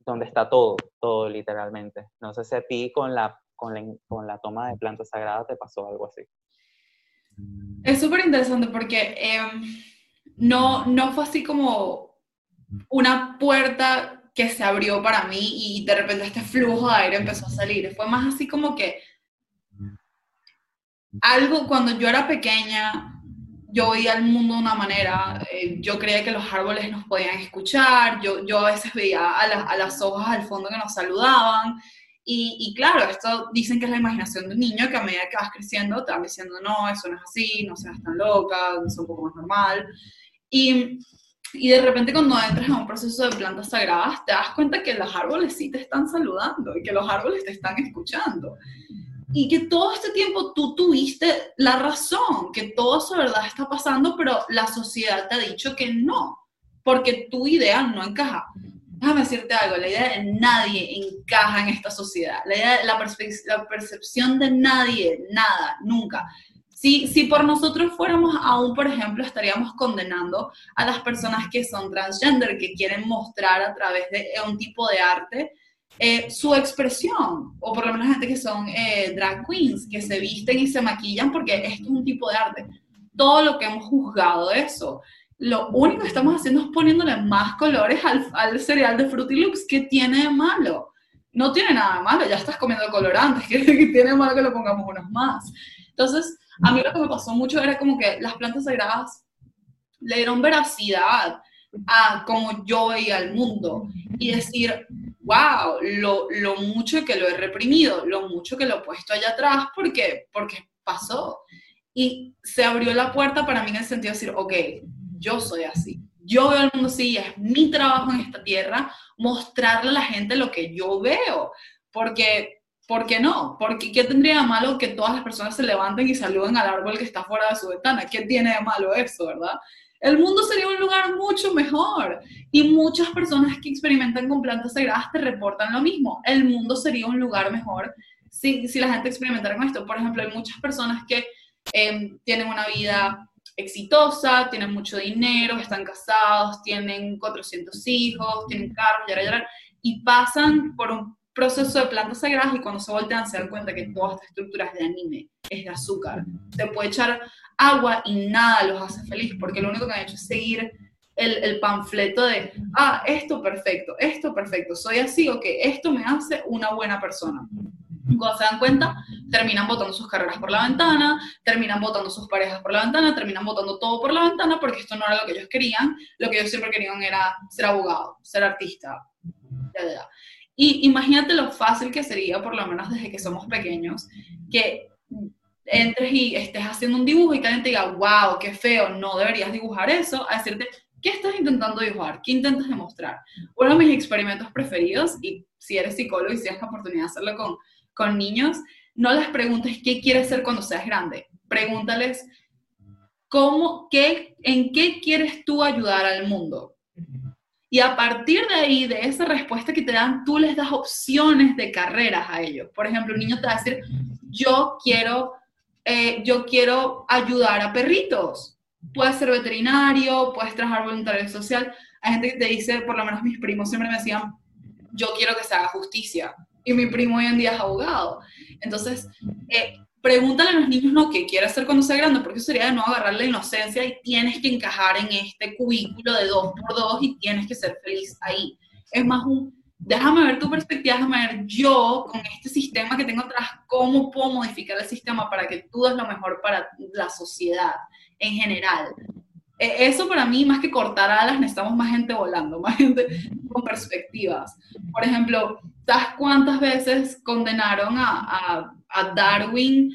donde está todo, todo literalmente. No sé si a ti con la, con la, con la toma de planta sagrada te pasó algo así.
Es súper interesante porque em, no, no fue así como una puerta que se abrió para mí y de repente este flujo de aire empezó a salir. Fue más así como que algo cuando yo era pequeña, yo veía el mundo de una manera, eh, yo creía que los árboles nos podían escuchar, yo, yo a veces veía a, a las hojas al fondo que nos saludaban. Y, y, claro, esto dicen que es la imaginación de un niño que a medida que vas creciendo te van diciendo, no, eso no es así, no seas tan loca, es un poco más normal. Y y de repente cuando entras en un proceso de plantas sagradas, te das cuenta que los árboles sí te están saludando y que los árboles te están escuchando. Y que todo este tiempo tú tuviste la razón, que todo eso verdad está pasando, pero la sociedad te ha dicho que no, porque tu idea no encaja. Déjame decirte algo, la idea de nadie encaja en esta sociedad. La, idea, la, la percepción de nadie, nada, nunca si, por nosotros fuéramos aún, por ejemplo, estaríamos condenando a las personas que son transgender, que quieren mostrar a través de un tipo de arte eh, su expresión, o por lo menos gente que son eh, drag queens, que se visten y se maquillan porque esto es un tipo de arte. Todo lo que hemos juzgado eso, lo único que estamos haciendo es poniéndole más colores al, al cereal de Fruity Loops. ¿Qué tiene de malo? No tiene nada de malo, ya estás comiendo colorantes, ¿qué, tiene de malo que lo pongamos unos más? Entonces, a mí lo que me pasó mucho era como que las plantas sagradas le dieron veracidad a cómo yo veía el mundo y decir, wow, lo, lo, mucho que lo he reprimido, lo mucho que lo he puesto allá atrás, porque, porque pasó. Y se abrió la puerta para mí en el sentido de decir, ok, yo soy así. Yo veo el mundo así, es mi trabajo en esta tierra mostrarle a la gente lo que yo veo, porque ¿Por qué no? Porque ¿qué tendría de malo que todas las personas se levanten y saluden al árbol que está fuera de su ventana? ¿Qué tiene de malo eso, verdad? El mundo sería un lugar mucho mejor. Y muchas personas que experimentan con plantas sagradas te reportan lo mismo. El mundo sería un lugar mejor si, si la gente experimentara con esto. Por ejemplo, hay muchas personas que em, tienen una vida exitosa, tienen mucho dinero, están casados, tienen 400 hijos, tienen carros, y pasan por un proceso de plantas sagradas y cuando se voltean se dan cuenta que toda esta estructura es de anime, es de azúcar. Se puede echar agua y nada los hace feliz porque lo único que han hecho es seguir el, el, panfleto de, ah, esto perfecto, esto perfecto, soy así, ok, esto me hace una buena persona. Cuando se dan cuenta, terminan botando sus carreras por la ventana, terminan botando sus parejas por la ventana, terminan botando todo por la ventana porque esto no era lo que ellos querían, lo que ellos siempre querían era ser abogado, ser artista. Y imagínate lo fácil que sería, por lo menos desde que somos pequeños, que entres y estés haciendo un dibujo y que alguien te diga, wow, qué feo, no deberías dibujar eso, a decirte, ¿qué estás intentando dibujar? ¿Qué intentas demostrar? Uno de mis experimentos preferidos, y si eres psicólogo y tienes la oportunidad de hacerlo con, con niños, no les preguntes qué quieres ser cuando seas grande. Pregúntales cómo, qué, en qué quieres tú ayudar al mundo. Y a partir de ahí, de esa respuesta que te dan, tú les das opciones de carreras a ellos. Por ejemplo, un niño te va a decir, yo quiero, eh, yo quiero ayudar a perritos. Puedes ser veterinario, puedes trabajar voluntario social. Hay gente que te dice, por lo menos mis primos siempre me decían, yo quiero que se haga justicia. Y mi primo hoy en día es abogado. Entonces, eh, pregúntale a los niños no qué quiere hacer cuando sea grande, porque eso sería de no agarrar la inocencia y tienes que encajar en este cubículo de dos por dos y tienes que ser feliz ahí. Es más un, déjame ver tu perspectiva, déjame ver yo con este sistema que tengo atrás, cómo puedo modificar el sistema para que tú des lo mejor para la sociedad en general. E, eso para mí, más que cortar alas, necesitamos más gente volando, más gente con perspectivas. Por ejemplo, ¿sabes cuántas veces condenaron a, a, Darwin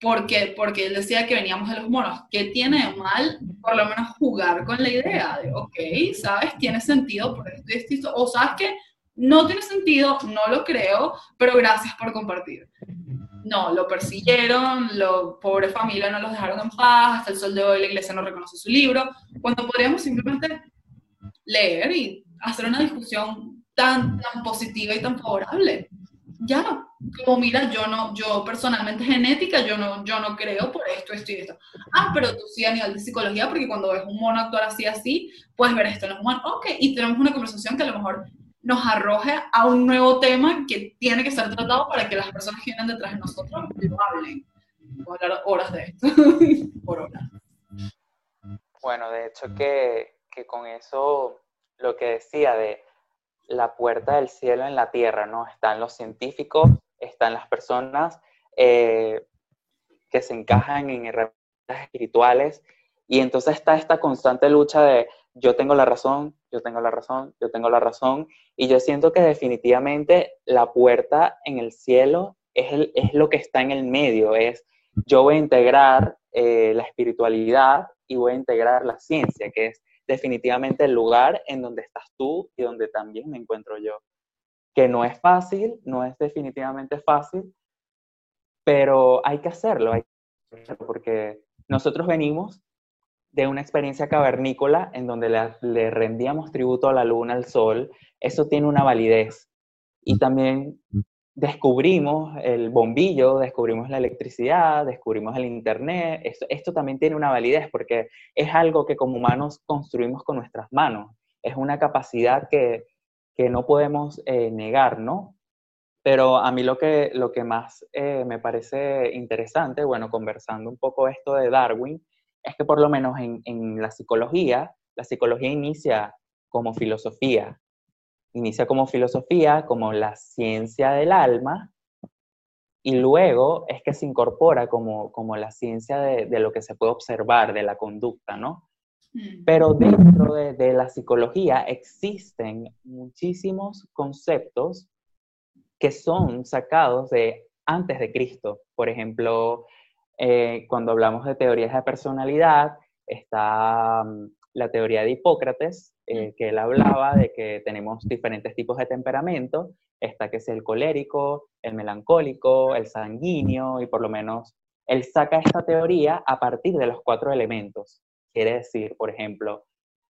porque, porque él decía que veníamos de los monos? ¿Qué tiene de mal por lo menos jugar con la idea de, ok, ¿sabes? Tiene sentido o sabes que no tiene sentido, no lo creo, pero gracias por compartir. No, lo persiguieron, lo, pobre familia no los dejaron en paz, hasta el sol de hoy la iglesia no reconoce su libro, cuando podríamos simplemente leer y hacer una discusión tan, tan positiva y tan favorable. Ya, como mira, yo no, yo personalmente genética, yo no, yo no creo por esto, esto y esto. Ah, pero tú sí a nivel de psicología, porque cuando ves un mono actuar así, así, puedes ver esto en los monos. Ok, y tenemos una conversación que a lo mejor nos arroje a un nuevo tema que tiene que ser tratado para que las personas que vienen detrás de nosotros lo hablen. Puedo hablar horas de esto, por horas.
Bueno, de hecho que, que, con eso, lo que decía de la puerta del cielo en la tierra, ¿no? Están los científicos, están las personas eh, que se encajan en herramientas espirituales y entonces está esta constante lucha de yo tengo la razón, yo tengo la razón, yo tengo la razón. Y yo siento que definitivamente la puerta en el cielo es, es lo que está en el medio, es yo voy a integrar eh, la espiritualidad y voy a integrar la ciencia, que es definitivamente el lugar en donde estás tú y donde también me encuentro yo. Que no es fácil, no es definitivamente fácil, pero hay que hacerlo, hay que hacerlo porque nosotros venimos de una experiencia cavernícola en donde le, rendíamos tributo a la luna, al sol, eso tiene una validez. Y también descubrimos el bombillo, descubrimos la electricidad, descubrimos el Internet. Esto, esto también tiene una validez porque es algo que como humanos construimos con nuestras manos. Es una capacidad que, que no podemos eh, negar, ¿no? Pero a mí lo que, lo que más eh, me parece interesante, bueno, conversando un poco esto de Darwin, es que por lo menos en, la psicología, la psicología inicia como filosofía, inicia como filosofía, como la ciencia del alma, y luego es que se incorpora como, como la ciencia de, lo que se puede observar, de la conducta, ¿no? Mm. Pero dentro de, de, la psicología existen muchísimos conceptos que son sacados de antes de Cristo. Por ejemplo, eh, cuando hablamos de teorías de personalidad, está mm, la teoría de Hipócrates, eh, que él hablaba de que tenemos diferentes tipos de temperamento, está que es el colérico, el melancólico, el sanguíneo, y por lo menos él saca esta teoría a partir de los cuatro elementos. Quiere decir, por ejemplo,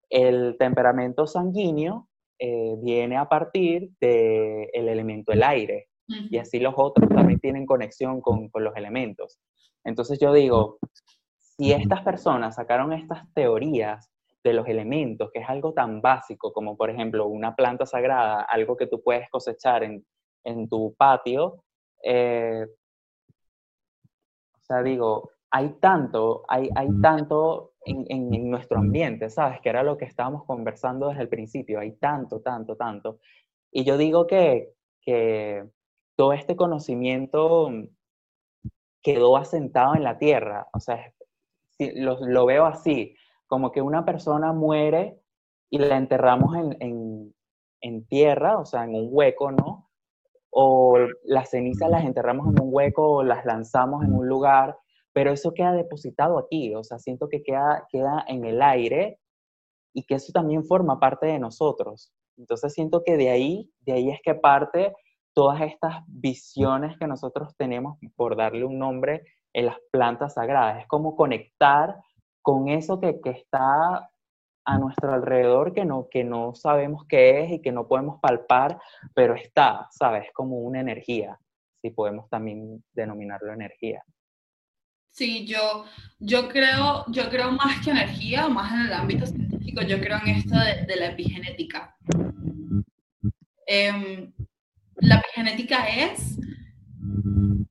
el temperamento sanguíneo eh, viene a partir del elemento el aire, y así los otros también tienen conexión con, con los elementos. Entonces yo digo, si estas personas sacaron estas teorías de los elementos, que es algo tan básico como por ejemplo una planta sagrada, algo que tú puedes cosechar en, tu patio, eh, o sea, digo, hay tanto, hay, hay tanto en, nuestro ambiente, ¿sabes? Que era lo que estábamos conversando desde el principio, hay tanto, tanto, tanto. Y yo digo que, que todo este conocimiento quedó asentado en la tierra. O sea, lo, lo veo así, como que una persona muere y la enterramos en, en, tierra, o sea, en un hueco, ¿no? O las cenizas las enterramos en un hueco o las lanzamos en un lugar, pero eso queda depositado aquí, o sea, siento que queda, queda en el aire y que eso también forma parte de nosotros. Entonces siento que de ahí, de ahí es que parte todas estas visiones que nosotros tenemos, por darle un nombre, en las plantas sagradas. Es como conectar con eso que, que está a nuestro alrededor que no, que no sabemos qué es y que no podemos palpar, pero está, ¿sabes? Como una energía, si podemos también denominarlo energía.
Sí, yo, yo, creo, yo creo más que energía, más en el ámbito científico, yo creo en esto de, la epigenética. Em, la epigenética es,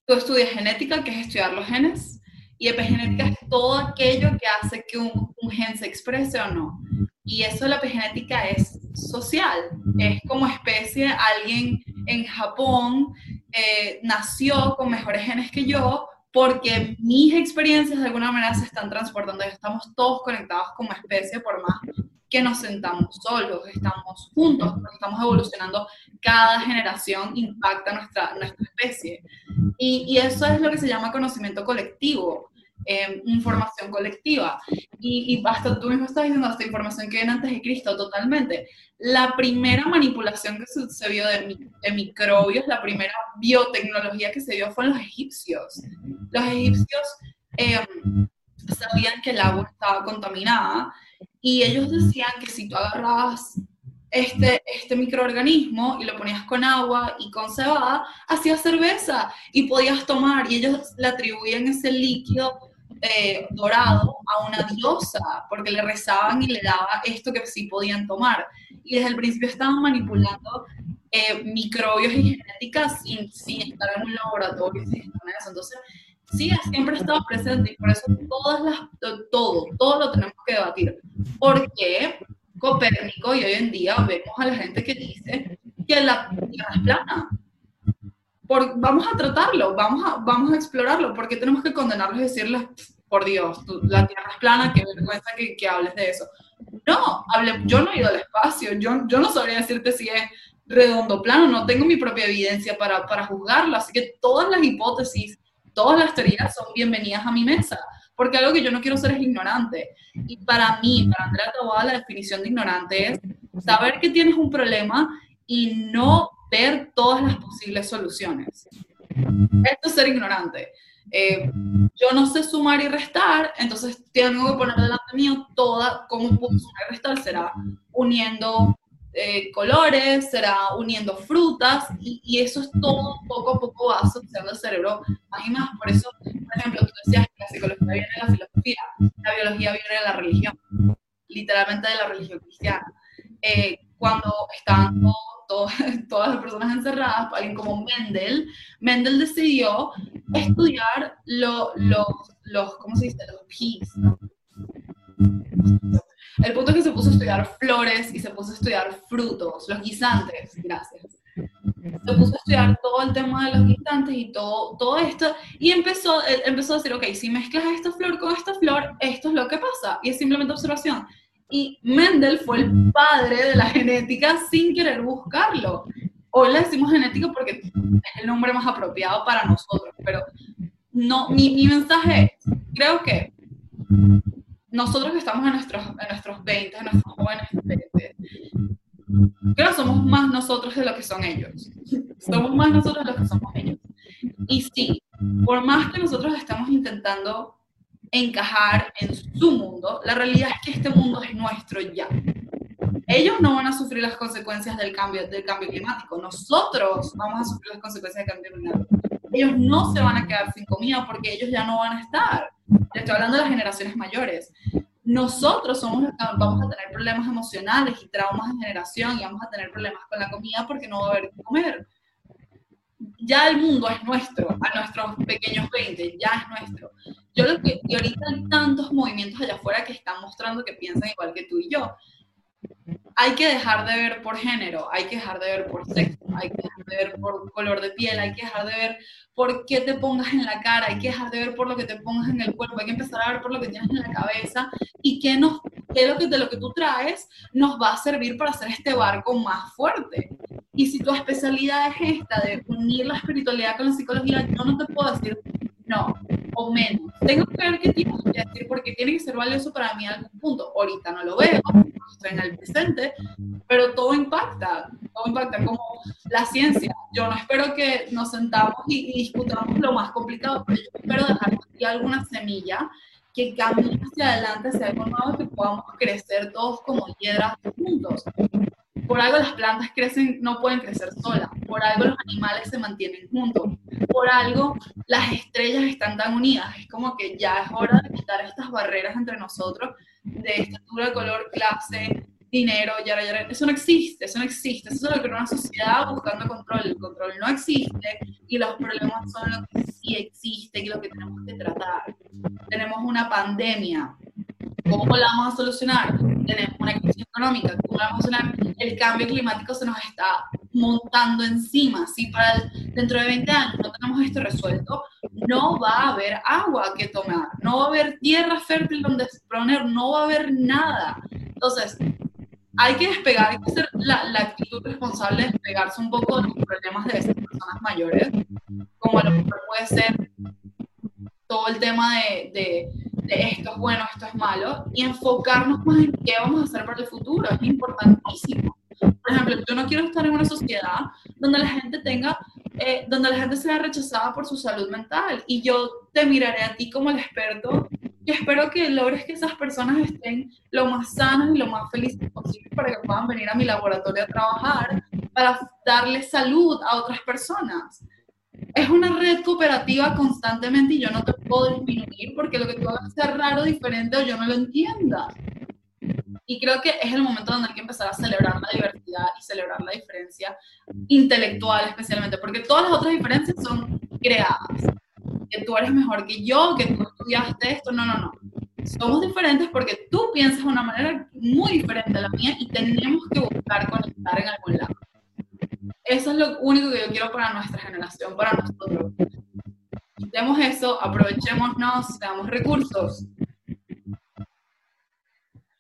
tú estudias genética, que es estudiar los genes, y epigenética es todo aquello que hace que un, gen se exprese o no. Y eso la epigenética es social. Es como especie, alguien en Japón eh, nació con mejores genes que yo porque mis experiencias de alguna manera se están transportando estamos todos conectados como especie por más que nos sentamos solos, estamos juntos, estamos evolucionando, cada generación impacta nuestra, nuestra especie. Y, y, eso es lo que se llama conocimiento colectivo, eh, información colectiva. Y, y, hasta tú mismo estás diciendo, esta información que viene antes de Cristo, totalmente. La primera manipulación que se, vio de, de, microbios, la primera biotecnología que se vio fue en los egipcios. Los egipcios eh, sabían que el agua estaba contaminada y ellos decían que si tú agarrabas este, este microorganismo y lo ponías con agua y con cebada, hacías cerveza y podías tomar. Y ellos le atribuían ese líquido eh, dorado a una diosa, porque le rezaban y le daba esto que sí podían tomar. Y desde el principio estaban manipulando eh, microbios y genéticas sin, sin, estar en un laboratorio. Entonces, sí, siempre ha estado presente y por eso todas las, todo, todo lo tenemos que debatir. ¿Por qué? Copérnico y hoy en día vemos a la gente que dice que la Tierra es plana. Por, vamos a tratarlo, vamos a, vamos a explorarlo, porque tenemos que condenarlos y decirles, por Dios, la Tierra es plana, qué vergüenza que, que hables de eso. No, hable, yo no he ido al espacio, yo, yo no sabría decirte si es redondo plano, no tengo mi propia evidencia para, para juzgarlo, así que todas las hipótesis, todas las teorías son bienvenidas a mi mesa porque algo que yo no quiero ser es ignorante. Y para mí, para Andrea Taboada, la definición de ignorante es saber que tienes un problema y no ver todas las posibles soluciones. Esto es ser ignorante. Eh, yo no sé sumar y restar, entonces tengo que poner delante mío toda, cómo puedo sumar y restar, será uniendo eh, colores, será uniendo frutas, y, eso es todo poco a poco va asociando el cerebro más y más. Por eso, por ejemplo, tú decías que la psicología viene de la filosofía, la biología viene de la religión, literalmente de la religión cristiana. Eh, cuando estaban todas las personas encerradas, alguien como Mendel, Mendel decidió estudiar lo, los, ¿cómo se dice? Los peas, el punto es que se puso a estudiar flores y se puso a estudiar frutos, los guisantes, gracias. Se puso a estudiar todo el tema de los guisantes y todo, todo esto, y empezó, empezó a decir, ok, si mezclas esta flor con esta flor, esto es lo que pasa, y es simplemente observación. Y Mendel fue el padre de la genética sin querer buscarlo. Hoy le decimos genética porque es el nombre más apropiado para nosotros, pero no, mi, mi mensaje es, creo que nosotros que estamos en nuestros, en nuestros 20, en nuestros jóvenes 20, creo que somos más nosotros de lo que son ellos. Somos más nosotros de lo que somos ellos. Y sí, por más que nosotros estemos intentando encajar en su mundo, la realidad es que este mundo es nuestro ya. Ellos no van a sufrir las consecuencias del cambio, del cambio climático, nosotros vamos a sufrir las consecuencias del cambio climático. Ellos no se van a quedar sin comida porque ellos ya no van a estar estoy hablando de las generaciones mayores. Nosotros somos los que vamos a tener problemas emocionales y traumas de generación y vamos a tener problemas con la comida porque no va a haber que comer. Ya el mundo es nuestro, a nuestros pequeños 20, ya es nuestro. Yo lo que, y ahorita hay tantos movimientos allá afuera que están mostrando que piensan igual que tú y yo. hay que dejar de ver por género, hay que dejar de ver por sexo, hay que dejar de ver por color de piel, hay que dejar de ver por qué te pongas en la cara, hay que dejar de ver por lo que te pongas en el cuerpo, hay que empezar a ver por lo que tienes en la cabeza y qué, nos, qué lo que, de lo que tú traes nos va a servir para hacer este barco más fuerte. Y si tu especialidad es esta de unir la espiritualidad con la psicología, yo no te puedo decir no, o menos. Tengo que ver qué tipo que decir porque tiene que ser valioso para mí a algún punto. Ahorita no lo veo, estoy en el presente, pero todo impacta, todo impacta como la ciencia. Yo no espero que nos sentamos y, discutamos lo más complicado, pero yo espero dejar aquí alguna semilla que camine hacia adelante, sea algo nuevo que podamos crecer todos como piedras juntos. Por algo las plantas crecen, no pueden crecer solas. Por algo los animales se mantienen juntos. Por algo las estrellas están tan unidas. Es como que ya es hora de quitar estas barreras entre nosotros de estatura, color, clase, dinero, yara, yara. Eso no existe, eso no existe. Eso es lo que una sociedad buscando control. El control no existe y los problemas son lo que sí existe y lo que tenemos que tratar. Tenemos una pandemia ¿Cómo la vamos a solucionar? Tenemos una crisis económica, ¿cómo la vamos a solucionar? El cambio climático se nos está montando encima. Si para dentro de 20 años no tenemos esto resuelto, no va a haber agua que tomar, no va a haber tierra fértil donde exponer, no va a haber nada. Entonces, hay que despegar, hay que hacer la, la, actitud responsable de despegarse un poco de los problemas de esas personas mayores, como a lo mejor puede ser todo el tema de, de esto es bueno, esto es malo, y enfocarnos más en qué vamos a hacer para el futuro, es importantísimo. Por ejemplo, yo no quiero estar en una sociedad donde la gente tenga, eh, donde la gente sea rechazada por su salud mental, y yo te miraré a ti como el experto y espero que logres que esas personas estén lo más sanas y lo más felices posible para que puedan venir a mi laboratorio a trabajar, para darle salud a otras personas es una red cooperativa constantemente y yo no te puedo disminuir porque lo que tú hagas sea raro, diferente o yo no lo entienda. Y creo que es el momento donde hay que empezar a celebrar la diversidad y celebrar la diferencia intelectual especialmente, porque todas las otras diferencias son creadas. Que tú eres mejor que yo, que tú estudiaste esto, no, no, no. Somos diferentes porque tú piensas de una manera muy diferente a la mía y tenemos que buscar conectar en algún lado. Eso es lo único que yo quiero para nuestra generación, para nosotros. Demos eso, aprovechémonos, damos recursos.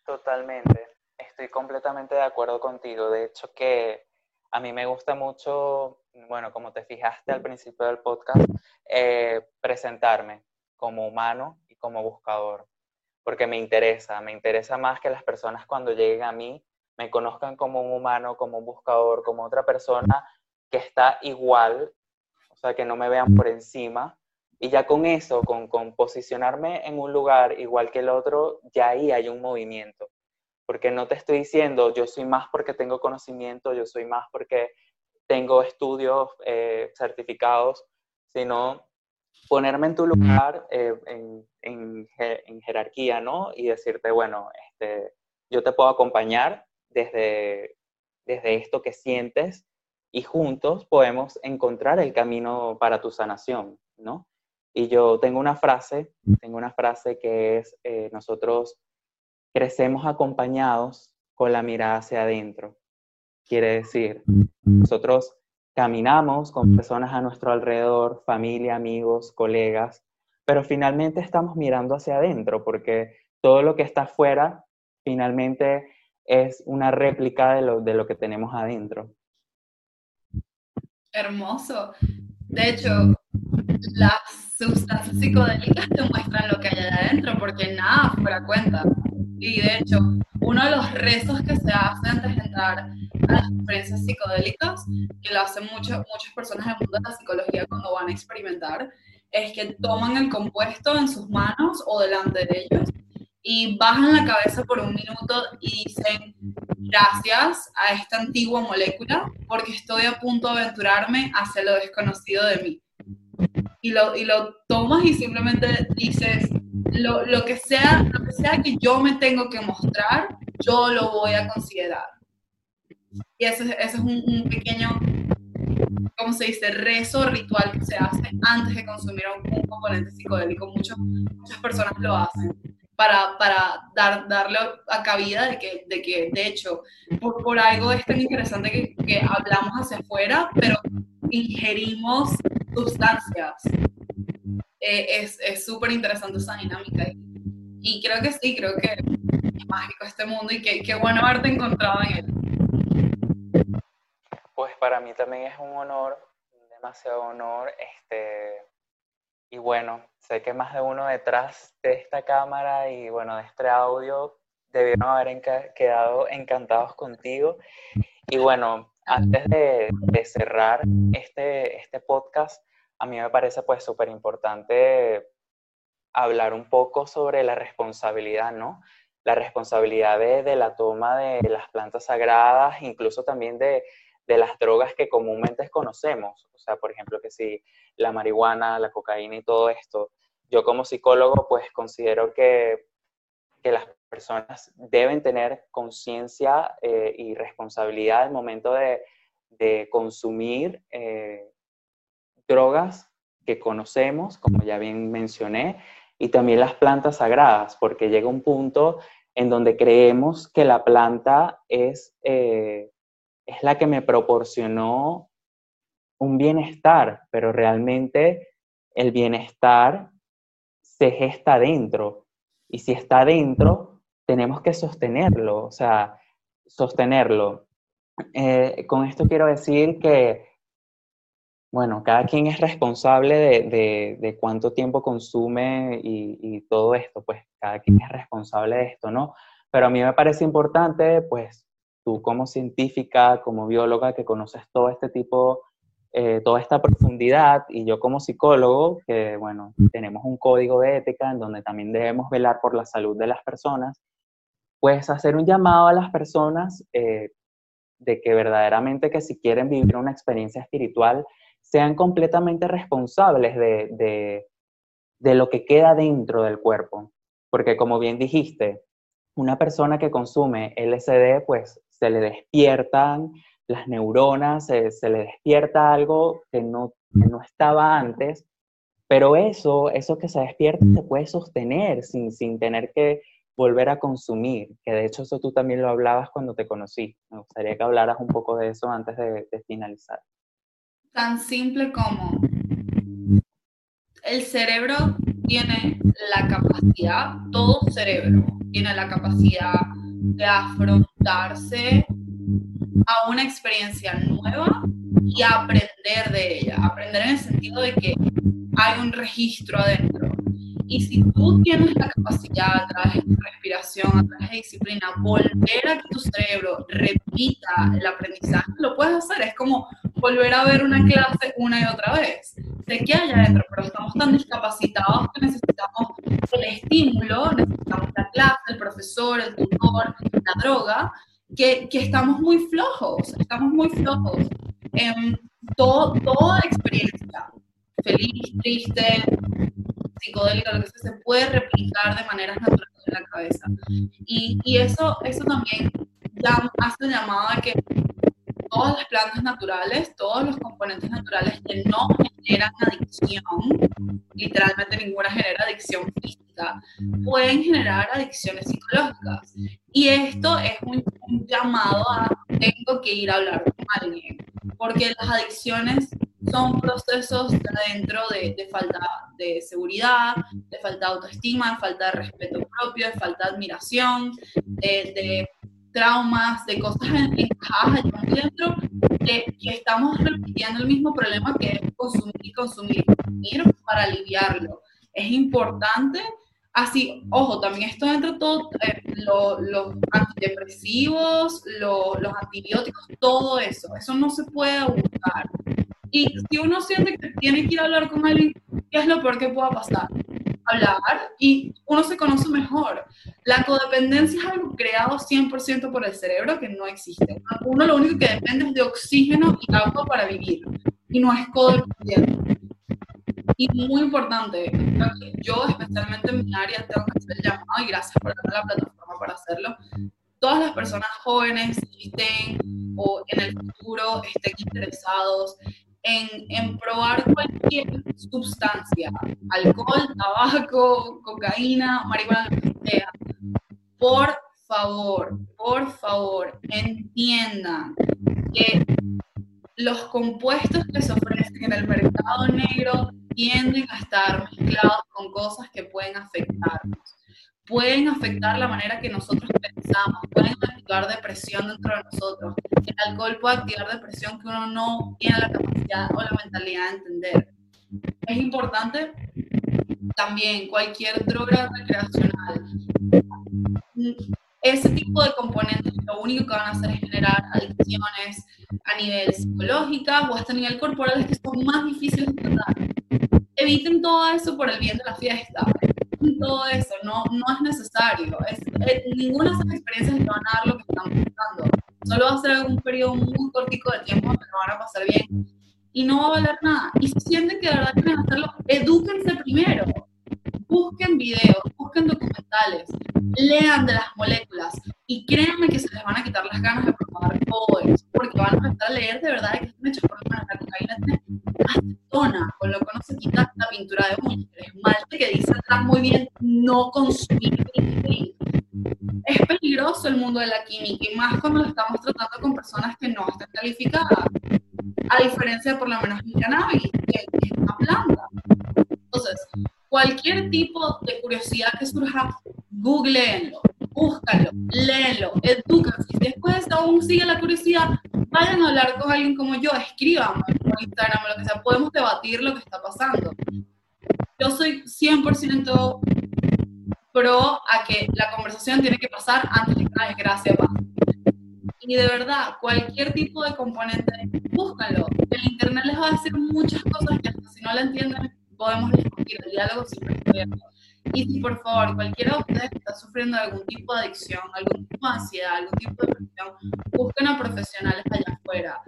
Totalmente. Estoy completamente de acuerdo contigo. De hecho, que a mí me gusta mucho, bueno, como te fijaste al principio del podcast, eh, presentarme como humano y como buscador, porque me interesa, me interesa más que las personas cuando lleguen a mí me conozcan como un humano, como un buscador, como otra persona que está igual, o sea, que no me vean por encima. Y ya con eso, con, con posicionarme en un lugar igual que el otro, ya ahí hay un movimiento. Porque no te estoy diciendo, yo soy más porque tengo conocimiento, yo soy más porque tengo estudios eh, certificados, sino ponerme en tu lugar eh, en, en, en, jerarquía, ¿no? Y decirte, bueno, este, yo te puedo acompañar, desde, desde esto que sientes y juntos podemos encontrar el camino para tu sanación, ¿no? Y yo tengo una frase, tengo una frase que es, eh, nosotros crecemos acompañados con la mirada hacia adentro. Quiere decir, nosotros caminamos con personas a nuestro alrededor, familia, amigos, colegas, pero finalmente estamos mirando hacia adentro porque todo lo que está afuera finalmente es una réplica de lo, de lo que tenemos adentro.
Hermoso. De hecho, las sustancias psicodélicas te muestran lo que hay adentro, porque nada fuera cuenta. Y de hecho, uno de los rezos que se hace antes de entrar a las experiencias psicodélicas, que lo hacen muchas muchas personas en el mundo de la psicología cuando van a experimentar, es que toman el compuesto en sus manos o delante de ellos y bajan la cabeza por un minuto y dicen gracias a esta antigua molécula porque estoy a punto de aventurarme hacia lo desconocido de mí. Y lo, y lo tomas y simplemente dices, lo, lo, que sea, lo que sea que yo me tengo que mostrar, yo lo voy a considerar. Y ese, ese es un, pequeño, ¿cómo se dice?, rezo ritual que se hace antes de consumir un, un componente psicodélico. muchas personas lo hacen para, para dar, darle a cabida de que, de que, de hecho, por, por algo es tan interesante que, que hablamos hacia afuera, pero ingerimos sustancias. Eh, es súper interesante esa dinámica. Y, y, creo que sí, creo que es mágico este mundo y que, qué bueno haberte encontrado en él.
Pues para mí también es un honor, demasiado honor, este, y bueno, sé que más de uno detrás de esta cámara y bueno, de este audio debieron haber quedado encantados contigo. Y bueno, antes de, cerrar este, este podcast, a mí me parece pues súper importante hablar un poco sobre la responsabilidad, ¿no? La responsabilidad de, de, la toma de las plantas sagradas, incluso también de, de las drogas que comúnmente conocemos. O sea, por ejemplo, que si la marihuana, la cocaína y todo esto. Yo como psicólogo, pues considero que, que las personas deben tener conciencia eh, y responsabilidad al momento de, de consumir eh, drogas que conocemos, como ya bien mencioné, y también las plantas sagradas, porque llega un punto en donde creemos que la planta es eh, es la que me proporcionó un bienestar, pero realmente el bienestar se gesta dentro. Y si está dentro, tenemos que sostenerlo, o sea, sostenerlo. Eh, con esto quiero decir que, bueno, cada quien es responsable de, cuánto tiempo consume y, todo esto, pues cada quien es responsable de esto, ¿no? Pero a mí me parece importante, pues, tú como científica, como bióloga, que conoces todo este tipo, eh, toda esta profundidad, y yo como psicólogo, que bueno, tenemos un código de ética en donde también debemos velar por la salud de las personas, pues hacer un llamado a las personas eh, de que verdaderamente que si quieren vivir una experiencia espiritual, sean completamente responsables de, de, de lo que queda dentro del cuerpo. Porque como bien dijiste, una persona que consume LSD, pues se le despiertan las neuronas, se, le despierta algo que no, no estaba antes, pero eso, eso que se despierta se puede sostener sin, sin tener que volver a consumir, que de hecho eso tú también lo hablabas cuando te conocí. Me gustaría que hablaras un poco de eso antes de, de finalizar.
Tan simple como el cerebro tiene la capacidad, todo cerebro tiene la capacidad de afrontarse a una experiencia nueva y aprender de ella. Aprender en el sentido de que hay un registro adentro. Y si tú tienes la capacidad a través de respiración, a través de disciplina, volver a que tu cerebro repita el aprendizaje, lo puedes hacer. Es como volver a ver una clase una y otra vez. Sé que hay adentro, pero estamos tan discapacitados que necesitamos el estímulo, necesitamos la clase, el profesor, el tutor, la droga, que, que estamos muy flojos, estamos muy flojos. en todo, toda experiencia, feliz, triste, psicodélica, lo que sea, se puede replicar de maneras naturales en la cabeza. Y, y eso, eso también hace llamada a que todas las plantas naturales, todos los componentes naturales que no generan adicción, literalmente ninguna genera adicción física, pueden generar adicciones psicológicas. Y esto es un, llamado a tengo que ir a hablar con alguien, porque las adicciones son procesos dentro de, de, falta de seguridad, de falta de autoestima, de falta de respeto propio, de falta de admiración, de, de traumas, de cosas encajadas dentro, que, que estamos repitiendo el mismo problema que es consumir, consumir, consumir para aliviarlo. Es importante, así, ojo, también esto entra todo, eh, los antidepresivos, los antibióticos, todo eso, eso no se puede abusar. Y si uno siente que tiene que ir a hablar con alguien, ¿qué es lo peor que pueda pasar? hablar y uno se conoce mejor. La codependencia es algo creado 100% por el cerebro que no existe. Uno lo único que depende es de oxígeno y agua para vivir y no es codependiente. Y muy importante, yo especialmente en mi área tengo que hacer el llamado y gracias por darme la plataforma para hacerlo. Todas las personas jóvenes que estén o en el futuro estén interesados en, probar cualquier sustancia, alcohol, tabaco, cocaína, marihuana, sea. Por favor, por favor, entiendan que los compuestos que se ofrecen en el mercado negro tienden a estar mezclados con cosas que pueden afectarnos. Pueden afectar la manera que nosotros pensamos, pueden activar depresión dentro de nosotros. El alcohol puede activar depresión que uno no tiene la capacidad o la mentalidad de entender. Es importante también cualquier droga recreacional ese tipo de componentes lo único que van a hacer es generar adicciones a nivel psicológico o hasta a nivel corporal que son más difíciles de tratar. Eviten todo eso por el bien de la fiesta. Todo eso, no, no es necesario. Es, eh, ninguna de esas experiencias le van a dar lo que están buscando. Solo va a ser un periodo muy cortico de tiempo donde lo van a pasar bien y no va a valer nada. Y si sienten que de verdad quieren hacerlo, edúquense primero busquen videos, busquen documentales, lean de las moléculas y créanme que se les van a quitar las ganas de probar todo eso, porque van a empezar a leer de verdad que están hechos por la cocaína acetona, con lo se quita la pintura de uñas, el esmalte que dice atrás muy bien no consumir Es peligroso el mundo de la química y más cuando lo estamos tratando con personas que no están calificadas, a diferencia de por lo menos el cannabis, que es una planta. Entonces, cualquier tipo de curiosidad que surja, googleenlo, búscalo, léelo. Si después aún sigue la curiosidad, vayan a hablar con alguien como yo, escriban por Instagram, lo que sea, podemos debatir lo que está pasando. Yo soy 100% pro a que la conversación tiene que pasar antes de que una desgracia pase. Y de verdad, cualquier tipo de componente, búscalo. El Internet les va a decir muchas cosas que hasta si no la entienden, podemos discutir, el diálogo siempre Y si por favor cualquiera de ustedes está sufriendo algún tipo de adicción, algún tipo de ansiedad, algún tipo de depresión, busquen a profesionales allá afuera,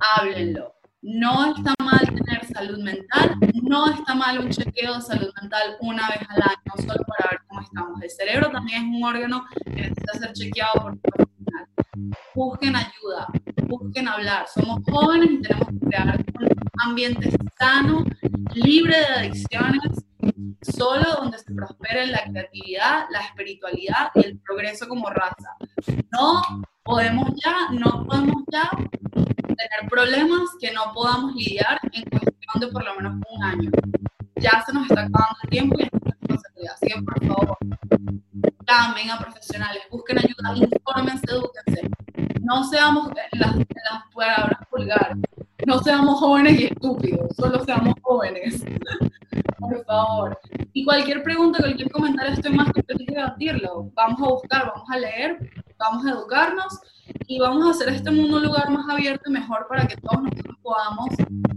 háblenlo. No está mal tener salud mental, no está mal un chequeo de salud mental una vez al año, solo para ver cómo estamos. El cerebro también es un órgano que necesita ser chequeado por profesional. Busquen ayuda, busquen hablar. Somos jóvenes y tenemos que crear un ambiente sano, libre de adicciones, solo donde se prospere la creatividad, la espiritualidad y el progreso como raza. No podemos ya, no podemos ya tener problemas que no podamos lidiar en cuestión de por lo menos un año. Ya se nos está acabando el tiempo y es responsabilidad. Así que, por favor, llamen a profesionales, busquen ayuda, infórmense, edúquense. No seamos, las, las palabras vulgares, no seamos jóvenes y estúpidos, solo seamos jóvenes. Por favor. Y cualquier pregunta, cualquier comentario, estoy más que feliz de debatirlo. Vamos a buscar, vamos a leer, vamos a educarnos y vamos a hacer este mundo un lugar más abierto y mejor para que todos nosotros podamos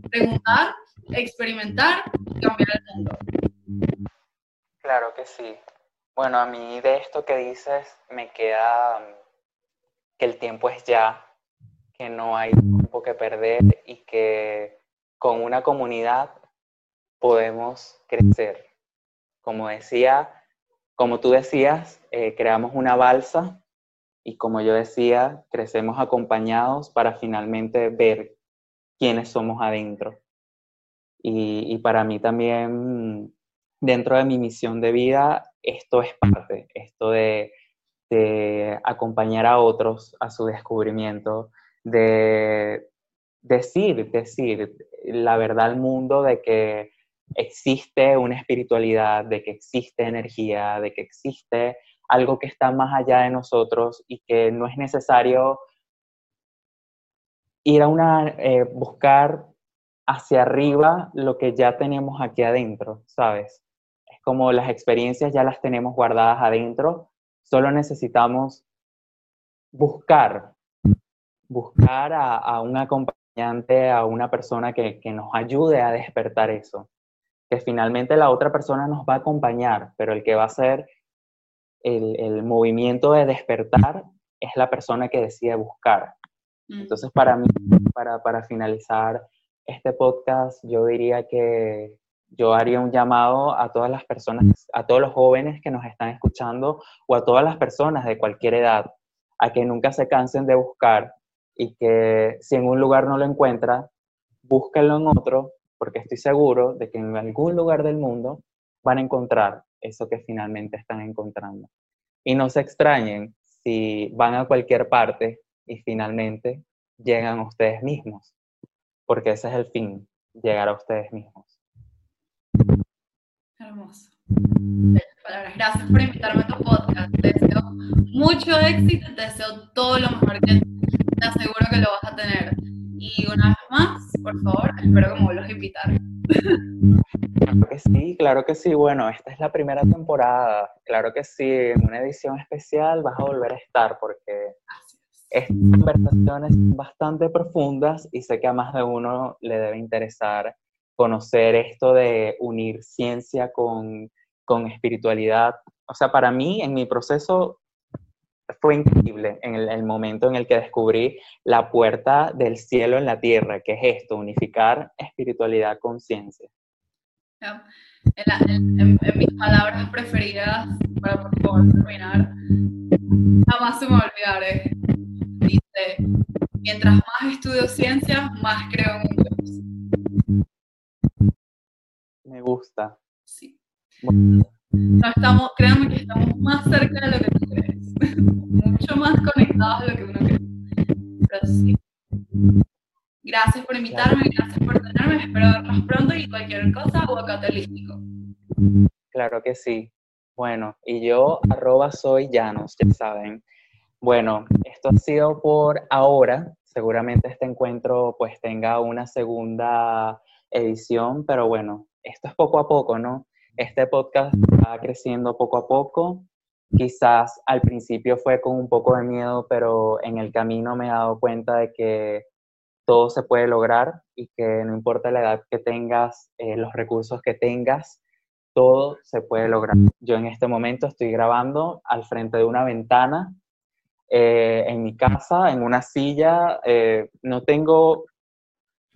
preguntar, experimentar y cambiar el mundo.
Claro que sí. Bueno, a mí de esto que dices me queda que el tiempo es ya, que no hay tiempo que perder y que con una comunidad podemos crecer. Como decía, como tú decías, eh, creamos una balsa y como yo decía, crecemos acompañados para finalmente ver quiénes somos adentro. Y, y para mí también, dentro de mi misión de vida, esto es parte, esto de de acompañar a otros a su descubrimiento, de decir, decir la verdad al mundo de que existe una espiritualidad, de que existe energía, de que existe algo que está más allá de nosotros y que no es necesario ir a una, eh, buscar hacia arriba lo que ya tenemos aquí adentro, ¿sabes? Es como las experiencias ya las tenemos guardadas adentro Solo necesitamos buscar, buscar a, un acompañante, a una persona que, nos ayude a despertar eso. Que finalmente la otra persona nos va a acompañar, pero el que va a hacer el, movimiento de despertar es la persona que decide buscar. Mm. Entonces, para mí, para, para finalizar este podcast, yo diría que yo haría un llamado a todas las personas, a todos los jóvenes que nos están escuchando o a todas las personas de cualquier edad, a que nunca se cansen de buscar y que si en un lugar no lo encuentra, búsquenlo en otro, porque estoy seguro de que en algún lugar del mundo van a encontrar eso que finalmente están encontrando. Y no se extrañen si van a cualquier parte y finalmente llegan a ustedes mismos, porque ese es el fin, llegar a ustedes mismos.
Hermoso. Palabras. Gracias por invitarme a tu podcast. Te deseo mucho éxito, te deseo todo lo mejor que te aseguro que lo vas a tener. Y una vez más, por favor, espero que me vuelvas a invitar.
Claro que sí, claro que sí. Bueno, esta es la primera temporada. Claro que sí, en una edición especial vas a volver a estar porque estas conversaciones son bastante profundas y sé que a más de uno le debe interesar conocer esto de unir ciencia con, con espiritualidad. O sea, para mí, en mi proceso, fue increíble en el, momento en el que descubrí la puerta del cielo en la tierra, que es esto, unificar espiritualidad con ciencia.
En, mis palabras preferidas, para por favor terminar, jamás se me olvidaré. Dice, mientras más estudio ciencia, más creo en Dios.
Me gusta.
Sí. No estamos, créanme que estamos más cerca de lo que tú crees. Mucho más conectados de lo que uno cree. Pero sí. Gracias por invitarme, gracias por tenerme. Espero verlos pronto y cualquier cosa, aguacateolístico.
Claro que sí. Bueno, y yo, arroba soy Llanos, ya saben. Bueno, esto ha sido por ahora. Seguramente este encuentro pues tenga una segunda edición, pero bueno, esto es poco a poco, ¿no? Este podcast va creciendo poco a poco. Quizás al principio fue con un poco de miedo, pero en el camino me he dado cuenta de que todo se puede lograr y que no importa la edad que tengas, eh, los recursos que tengas, todo se puede lograr. Yo en este momento estoy grabando al frente de una ventana eh, en mi casa, en una silla. Eh, no tengo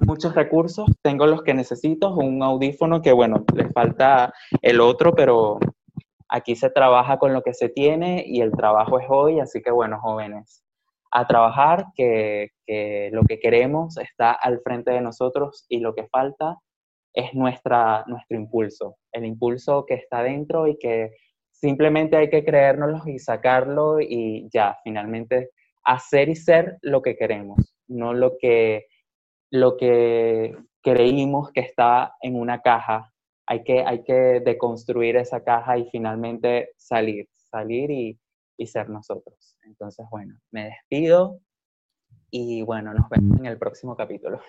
muchos recursos, tengo los que necesito, un audífono que, bueno, le falta el otro, pero aquí se trabaja con lo que se tiene y el trabajo es hoy, así que, bueno, jóvenes, a trabajar, que, que lo que queremos está al frente de nosotros y lo que falta es nuestra, nuestro impulso, el impulso que está dentro y que simplemente hay que creérnoslo y sacarlo y ya, finalmente hacer y ser lo que queremos, no lo que lo que creímos que está en una caja. Hay que, hay que deconstruir esa caja y finalmente salir, salir y, y ser nosotros. Entonces, bueno, me despido y bueno, nos vemos en el próximo capítulo.